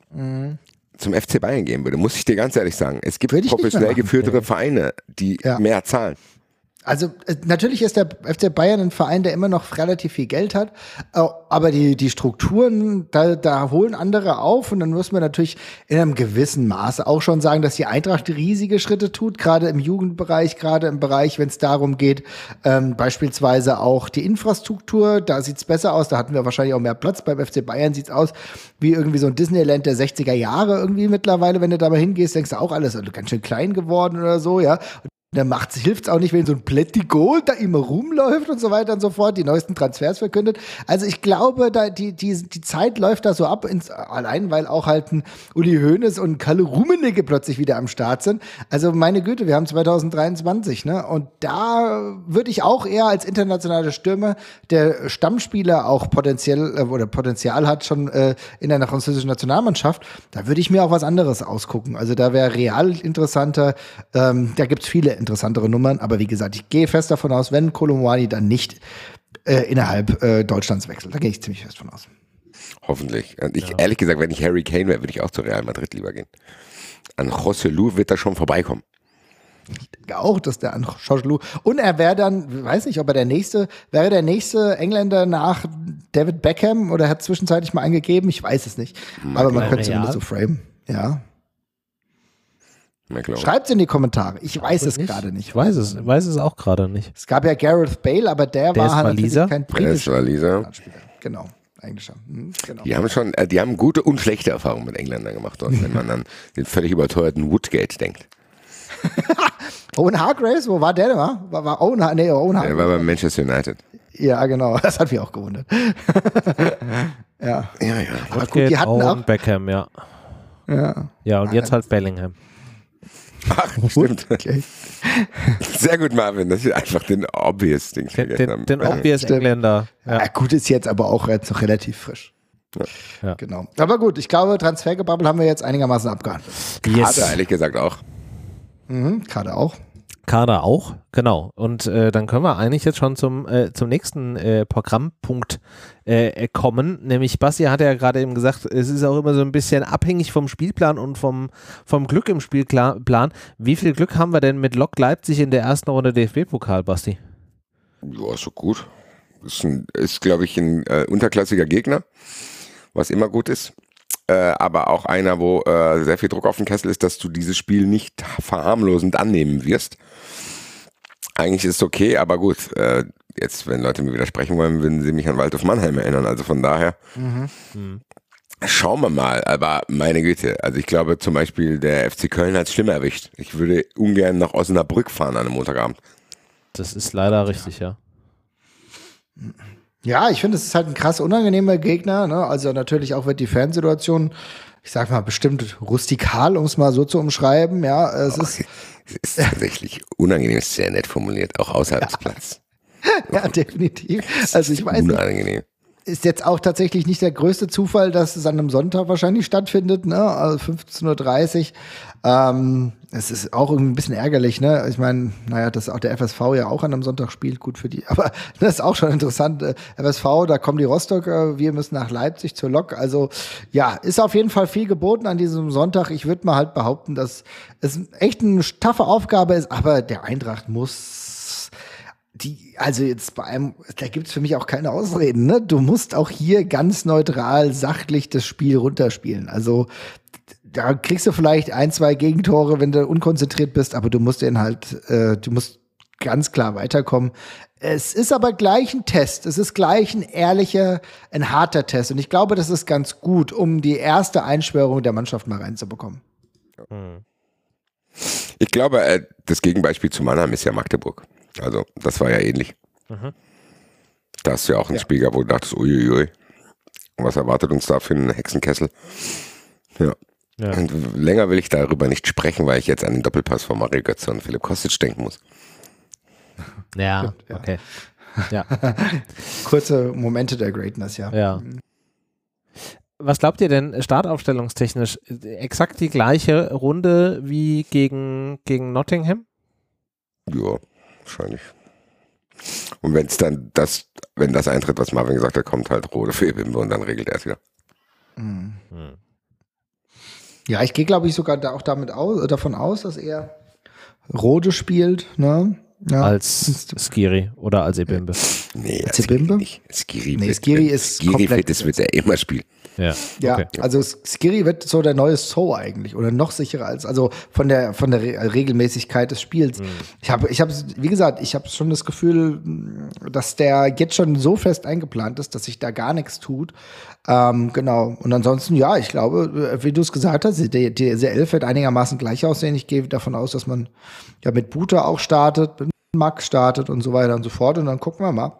zum FC Bayern gehen würde, muss ich dir ganz ehrlich sagen. Es gibt Mhm. Professionell geführtere Vereine, die Ja. mehr zahlen. Also äh, natürlich ist der FC Bayern ein Verein, der immer noch relativ viel Geld hat, äh, aber die, die Strukturen, da, da holen andere auf und dann muss man natürlich in einem gewissen Maße auch schon sagen, dass die Eintracht riesige Schritte tut, gerade im Jugendbereich, gerade im Bereich, wenn es darum geht, ähm, beispielsweise auch die Infrastruktur, da sieht's besser aus, da hatten wir wahrscheinlich auch mehr Platz, beim FC Bayern sieht's aus wie irgendwie so ein Disneyland der 60er Jahre irgendwie mittlerweile, wenn du da mal hingehst, denkst du auch alles also ganz schön klein geworden oder so, ja. Da macht hilft auch nicht, wenn so ein Plättigol da immer rumläuft und so weiter und so fort, die neuesten Transfers verkündet. Also ich glaube, da die, die, die Zeit läuft da so ab, ins, allein weil auch halt ein Uli Hoeneß und Kalle Rummenigge plötzlich wieder am Start sind. Also meine Güte, wir haben 2023, ne? Und da würde ich auch eher als internationale Stürmer, der Stammspieler auch potenziell äh, oder Potenzial hat schon äh, in der französischen Nationalmannschaft, da würde ich mir auch was anderes ausgucken. Also da wäre Real interessanter. Ähm, da gibt's viele interessantere Nummern, aber wie gesagt, ich gehe fest davon aus, wenn Kolomwani dann nicht äh, innerhalb äh, Deutschlands wechselt. Da gehe ich ziemlich fest von aus. Hoffentlich. Und ich, ehrlich gesagt, wenn ich Harry Kane wäre, würde ich auch zu Real Madrid lieber gehen. An José Lu wird er schon vorbeikommen. Ich denke auch, dass der an Joshua und er wäre dann, weiß nicht, ob er der nächste, wäre der nächste Engländer nach David Beckham oder hat zwischenzeitlich mal eingegeben, ich weiß es nicht. Aber man könnte zumindest so frame. Ja. Schreibt in die Kommentare. Ich weiß es Nicht? gerade nicht. Ich weiß es, weiß es auch gerade nicht. Es gab ja Gareth Bale, aber der, Der war halt kein Der ist britischer Waliser. Nationalspieler. Genau. eigentlich schon. Hm, genau. Die haben schon, äh, die haben gute und schlechte Erfahrungen mit Engländern gemacht dort, wenn man an den völlig überteuerten Woodgate denkt. Owen Hargraves, wo war der denn? War, war Owen, nee, Owen Hargraves. Der war bei Manchester United. Ja, genau. Das hat mich auch gewundert. ja. Ja, ja. Aber gut, die hatten Owen auch Beckham, ja. Ja. Ja, und jetzt halt Bellingham. Ach, stimmt. Okay. Sehr gut, Marvin, dass ich einfach den obvious Ding den, den, den obvious Engländer. Ja. ja. gut, ist jetzt aber auch jetzt noch relativ frisch. Ja. ja. Genau. Aber gut, ich glaube, Transfergebabbel haben wir jetzt einigermaßen abgehandelt. Yes. Karte ehrlich gesagt auch. Mhm, Kader auch. Kader auch, genau. Und äh, dann können wir eigentlich jetzt schon zum, äh, zum nächsten äh, Programmpunkt äh, kommen. Nämlich, Basti hat ja gerade eben gesagt, es ist auch immer so ein bisschen abhängig vom Spielplan und vom, vom Glück im Spielplan. Wie viel Glück haben wir denn mit Lok Leipzig in der ersten Runde DFB-Pokal, Basti? Ja, so gut. Ist, ist glaube ich, ein äh, unterklassiger Gegner, was immer gut ist äh, aber auch einer, wo äh, sehr viel Druck auf dem Kessel ist, dass du dieses Spiel nicht verharmlosend annehmen wirst. Eigentlich ist es okay, aber gut, äh, jetzt, wenn Leute mir widersprechen wollen, würden sie mich an Waldhof Mannheim erinnern. Also von daher. Mhm. Mhm. Schauen wir mal, aber meine Güte, also ich glaube zum Beispiel der FC Köln hat es schlimmer erwischt. Ich würde ungern nach Osnabrück fahren an einem Montagabend. Das ist leider richtig, ja. Ja, ich finde, es ist halt ein krass unangenehmer Gegner. Ne? Also natürlich auch wird die Fansituation, ich sag mal, bestimmt rustikal, um es mal so zu umschreiben. Ja, es okay. ist, ist tatsächlich unangenehm, ist sehr nett formuliert, auch außerhalb ja. des Platzes. ja, definitiv. Also ich weiß unangenehm. Nicht ist jetzt auch tatsächlich nicht der größte Zufall, dass es an einem Sonntag wahrscheinlich stattfindet, ne? Also 15.30 Uhr. Ähm, es ist auch irgendwie ein bisschen ärgerlich, ne? Ich meine, naja, dass auch der FSV ja auch an einem Sonntag spielt, gut für die. Aber das ist auch schon interessant. Äh, FSV, da kommen die Rostocker, wir müssen nach Leipzig zur Lok. Also ja, ist auf jeden Fall viel geboten an diesem Sonntag. Ich würde mal halt behaupten, dass es echt eine taffe Aufgabe ist, aber der Eintracht muss die, also jetzt bei einem, da gibt's für mich auch keine Ausreden, ne? Du musst auch hier ganz neutral, sachlich das Spiel runterspielen. Also da kriegst du vielleicht ein, zwei Gegentore, wenn du unkonzentriert bist, aber du musst den halt, äh, du musst ganz klar weiterkommen. Es ist aber gleich ein Test. Es ist gleich ein ehrlicher, ein harter Test. Und ich glaube, das ist ganz gut, um die erste Einschwörung der Mannschaft mal reinzubekommen. Ich glaube, äh, das Gegenbeispiel zu Mannheim ist ja Magdeburg. Also, das war ja ähnlich. Mhm. Da hast du ja auch ein ja. Spiel gehabt, wo du dachtest, uiuiui, was erwartet uns da für einen Hexenkessel? Ja. Ja. Und länger will ich darüber nicht sprechen, weil ich jetzt an den Doppelpass von Mario Götze und Philipp Kostic denken muss. Ja, ja. okay. Ja. Kurze Momente der Greatness, ja. Ja. Was glaubt ihr denn startaufstellungstechnisch? Exakt die gleiche Runde wie gegen, gegen Nottingham? Ja, wahrscheinlich. Und wenn es dann das, wenn das eintritt, was Marvin gesagt hat, kommt halt Rode für Ebimbe und dann regelt er es wieder. Mhm. Ja, ich gehe, glaube ich, sogar da auch damit aus, davon aus, dass er Rode spielt, ne? Ja. Als Skiri oder als Ebimbe. Nee, als Ebimbe? Nicht. Skiri, nee, Skiri ist Skiri komplett. Fit wird er immer spielen. Ja, ja okay. also Skiri wird so der neue So eigentlich oder noch sicherer als, also von der, von der Re Regelmäßigkeit des Spiels. Mhm. Ich habe, ich habe, wie gesagt, ich habe schon das Gefühl, dass der jetzt schon so fest eingeplant ist, dass sich da gar nichts tut. Ähm, genau. Und ansonsten, ja, ich glaube, wie du es gesagt hast, die, die, diese Elf wird einigermaßen gleich aussehen. Ich gehe davon aus, dass man ja mit Buta auch startet, mit Max startet und so weiter und so fort. Und dann gucken wir mal.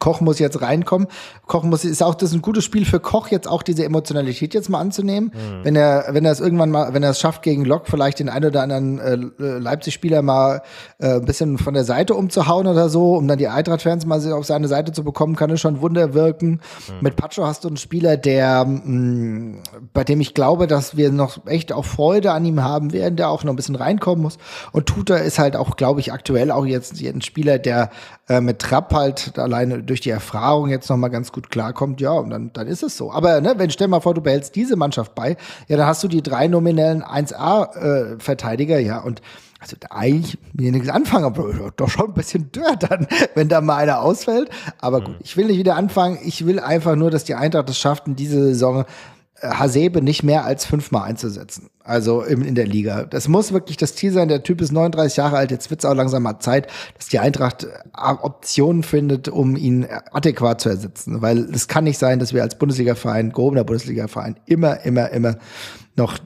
Koch muss jetzt reinkommen. Koch muss ist auch das ist ein gutes Spiel für Koch jetzt auch diese Emotionalität jetzt mal anzunehmen, mhm. wenn er wenn er es irgendwann mal wenn er es schafft gegen Lok vielleicht den einen oder anderen äh, Leipzig Spieler mal äh, ein bisschen von der Seite umzuhauen oder so, um dann die Eintracht Fans mal auf seine Seite zu bekommen, kann es schon Wunder wirken. Mhm. Mit Pacho hast du einen Spieler, der mh, mm, bei dem ich glaube, dass wir noch echt auch Freude an ihm haben werden, der auch noch ein bisschen reinkommen muss und Tuta ist halt auch glaube ich aktuell auch jetzt ein Spieler, der äh, mit Trapp halt alleine durch die Erfahrung jetzt nochmal ganz gut klarkommt, ja, und dann, dann ist es so. Aber ne, wenn stell mal vor, du behältst diese Mannschaft bei, ja, dann hast du die drei nominellen 1A-Verteidiger, äh, ja, und also eigentlich mir nichts anfangen, aber doch schon ein bisschen dürr dann, wenn da mal einer ausfällt. Aber gut, mhm. ich will nicht wieder anfangen. Ich will einfach nur, dass die Eintracht es schafft, in dieser Saison Hasebe nicht mehr als fünfmal einzusetzen. Also in, in der Liga. Das muss wirklich das Ziel sein. Der Typ ist 39 Jahre alt. Jetzt wird es auch langsam mal Zeit, dass die Eintracht äh, Optionen findet, um ihn adäquat zu ersetzen. Weil es kann nicht sein, dass wir als Bundesliga-Verein, gehobener Bundesliga-Verein, immer, immer, immer noch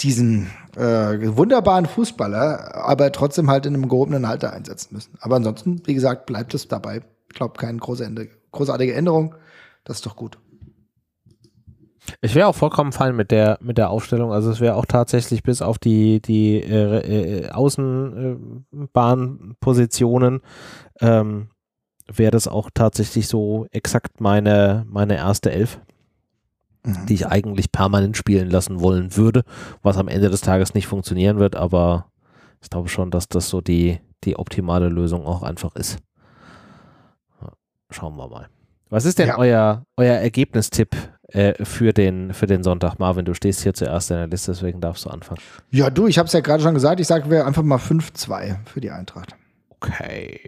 diesen äh, wunderbaren Fußballer, aber trotzdem halt in einem gehobenen Alter einsetzen müssen. Aber ansonsten, wie gesagt, bleibt es dabei. Ich glaube, keine große Ende, großartige Änderung. Das ist doch gut. Ich wäre auch vollkommen fein mit der, mit der Aufstellung. Also es wäre auch tatsächlich bis auf die, die äh, äh, Außenbahnpositionen ähm, wäre das auch tatsächlich so exakt meine, meine erste Elf, mhm. die ich eigentlich permanent spielen lassen wollen würde, was am Ende des Tages nicht funktionieren wird, aber ich glaube schon, dass das so die, die optimale Lösung auch einfach ist. Schauen wir mal. Was ist denn ja. euer, euer Ergebnistipp äh, für, den, für den Sonntag? Marvin, du stehst hier zuerst in der Liste, deswegen darfst du anfangen. Ja, du, ich habe es ja gerade schon gesagt, ich sage wir einfach mal 5-2 für die Eintracht. Okay.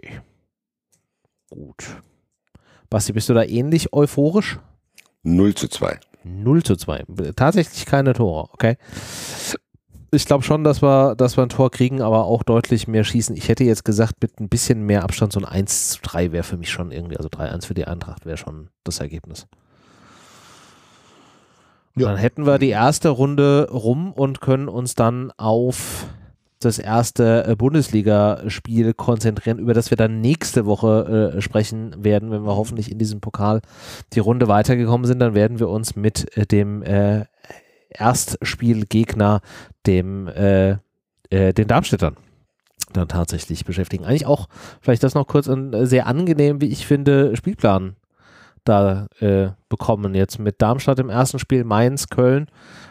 Gut. Basti, bist du da ähnlich euphorisch? 0 zu 2. 0 zu 2. Tatsächlich keine Tore, okay ich glaube schon, dass wir, dass wir ein Tor kriegen, aber auch deutlich mehr schießen. Ich hätte jetzt gesagt, mit ein bisschen mehr Abstand, so ein 1 zu 3 wäre für mich schon irgendwie, also 3-1 für die Eintracht wäre schon das Ergebnis. Ja. Dann hätten wir die erste Runde rum und können uns dann auf das erste äh, Bundesligaspiel konzentrieren, über das wir dann nächste Woche äh, sprechen werden, wenn wir hoffentlich in diesem Pokal die Runde weitergekommen sind. Dann werden wir uns mit äh, dem äh, Erstspielgegner, dem äh, äh, den Darmstädtern dann tatsächlich beschäftigen. Eigentlich auch, vielleicht das noch kurz, ein sehr angenehm, wie ich finde, Spielplan da äh, bekommen jetzt mit Darmstadt im ersten Spiel, Mainz, Köln.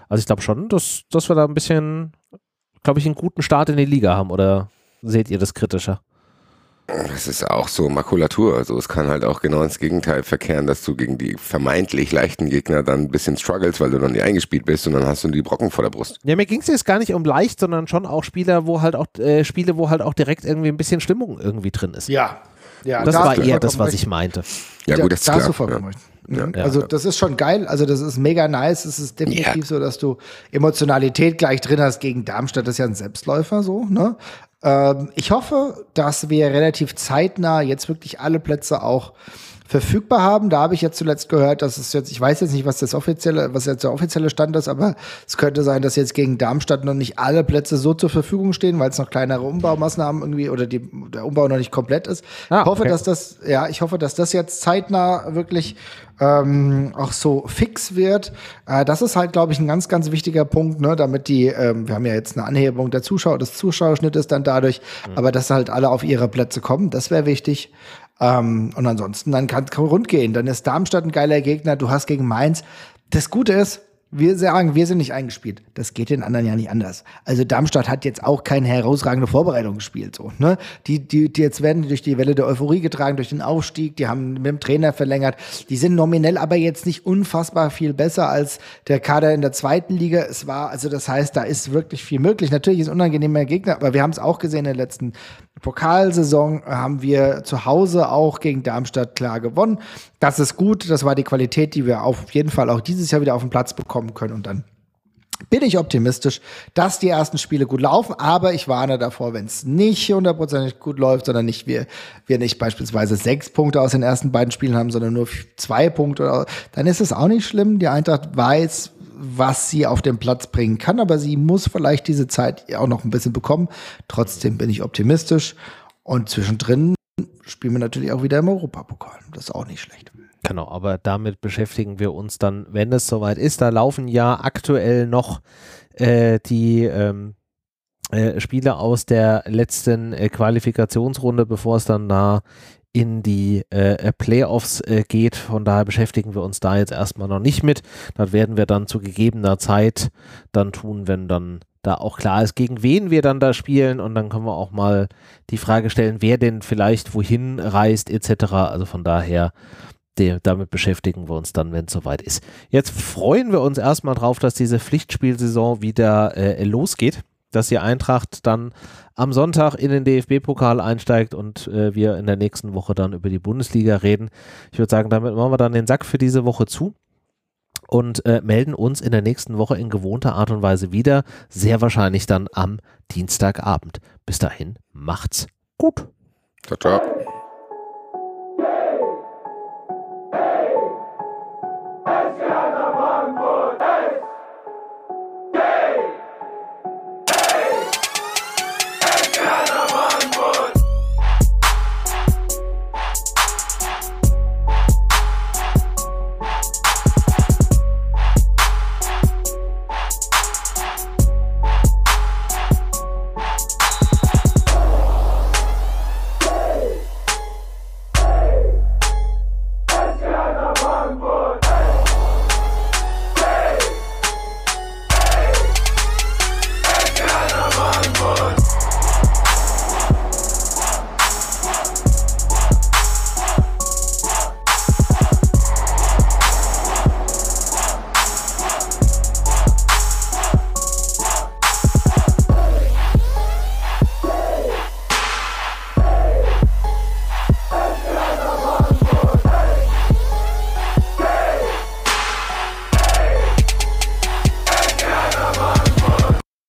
Also ich glaube schon, dass, dass wir da ein bisschen, glaube ich, einen guten Start in die Liga haben oder seht ihr das kritischer? Das ist auch so Makulatur. Also es kann halt auch genau ins Gegenteil verkehren, dass du gegen die vermeintlich leichten Gegner dann ein bisschen struggles, weil du noch nie eingespielt bist und dann hast du die Brocken vor der Brust. Ja, mir ging es jetzt gar nicht um leicht, sondern schon auch Spieler, wo halt auch äh, Spiele, wo halt auch direkt irgendwie ein bisschen Stimmung irgendwie drin ist. Ja. Ja, das da war eher das, was ich meinte. Ja, gut, das ist klar. Ja. Mhm. Ja. Also das ist schon geil, also das ist mega nice. Es ist definitiv ja. so, dass du Emotionalität gleich drin hast gegen Darmstadt. Das ist ja ein Selbstläufer so. Ne? Ähm, ich hoffe, dass wir relativ zeitnah jetzt wirklich alle Plätze auch verfügbar haben. Da habe ich jetzt zuletzt gehört, dass es jetzt, ich weiß jetzt nicht, was das offizielle, was jetzt der offizielle Stand ist, aber es könnte sein, dass jetzt gegen Darmstadt noch nicht alle Plätze so zur Verfügung stehen, weil es noch kleinere Umbaumaßnahmen irgendwie oder die, der Umbau noch nicht komplett ist. Ah, ich hoffe, okay. dass das, ja, ich hoffe, dass das jetzt zeitnah wirklich ähm, auch so fix wird. Äh, das ist halt, glaube ich, ein ganz, ganz wichtiger Punkt, ne, damit die, ähm, wir haben ja jetzt eine Anhebung der Zuschauer, des Zuschauerschnittes dann dadurch, mhm. aber dass halt alle auf ihre Plätze kommen, das wäre wichtig. Ähm, und ansonsten, dann kann es rund gehen. Dann ist Darmstadt ein geiler Gegner, du hast gegen Mainz. Das Gute ist, wir sagen, wir sind nicht eingespielt. Das geht den anderen ja nicht anders. Also Darmstadt hat jetzt auch keine herausragende Vorbereitung gespielt. So, ne? die, die, die jetzt werden durch die Welle der Euphorie getragen, durch den Aufstieg, die haben mit dem Trainer verlängert. Die sind nominell aber jetzt nicht unfassbar viel besser als der Kader in der zweiten Liga. Es war, also das heißt, da ist wirklich viel möglich. Natürlich ist unangenehmer Gegner, aber wir haben es auch gesehen in der letzten Pokalsaison haben wir zu Hause auch gegen Darmstadt klar gewonnen. Das ist gut. Das war die Qualität, die wir auf jeden Fall auch dieses Jahr wieder auf den Platz bekommen können. Und dann bin ich optimistisch, dass die ersten Spiele gut laufen, aber ich warne davor, wenn es nicht hundertprozentig gut läuft, sondern nicht wir, wir nicht beispielsweise sechs Punkte aus den ersten beiden Spielen haben, sondern nur zwei Punkte, dann ist es auch nicht schlimm. Die Eintracht weiß, was sie auf den Platz bringen kann, aber sie muss vielleicht diese Zeit auch noch ein bisschen bekommen. Trotzdem bin ich optimistisch und zwischendrin spielen wir natürlich auch wieder im Europapokal. Das ist auch nicht schlecht. Genau, aber damit beschäftigen wir uns dann, wenn es soweit ist. Da laufen ja aktuell noch äh, die ähm, äh, Spiele aus der letzten äh, Qualifikationsrunde, bevor es dann da in die äh, Playoffs äh, geht. Von daher beschäftigen wir uns da jetzt erstmal noch nicht mit. Das werden wir dann zu gegebener Zeit dann tun, wenn dann da auch klar ist, gegen wen wir dann da spielen. Und dann können wir auch mal die Frage stellen, wer denn vielleicht wohin reist etc. Also von daher damit beschäftigen wir uns dann, wenn es soweit ist. Jetzt freuen wir uns erstmal drauf, dass diese Pflichtspielsaison wieder äh, losgeht dass die Eintracht dann am Sonntag in den DFB-Pokal einsteigt und äh, wir in der nächsten Woche dann über die Bundesliga reden. Ich würde sagen, damit machen wir dann den Sack für diese Woche zu und äh, melden uns in der nächsten Woche in gewohnter Art und Weise wieder. Sehr wahrscheinlich dann am Dienstagabend. Bis dahin, macht's gut. Ciao, ciao.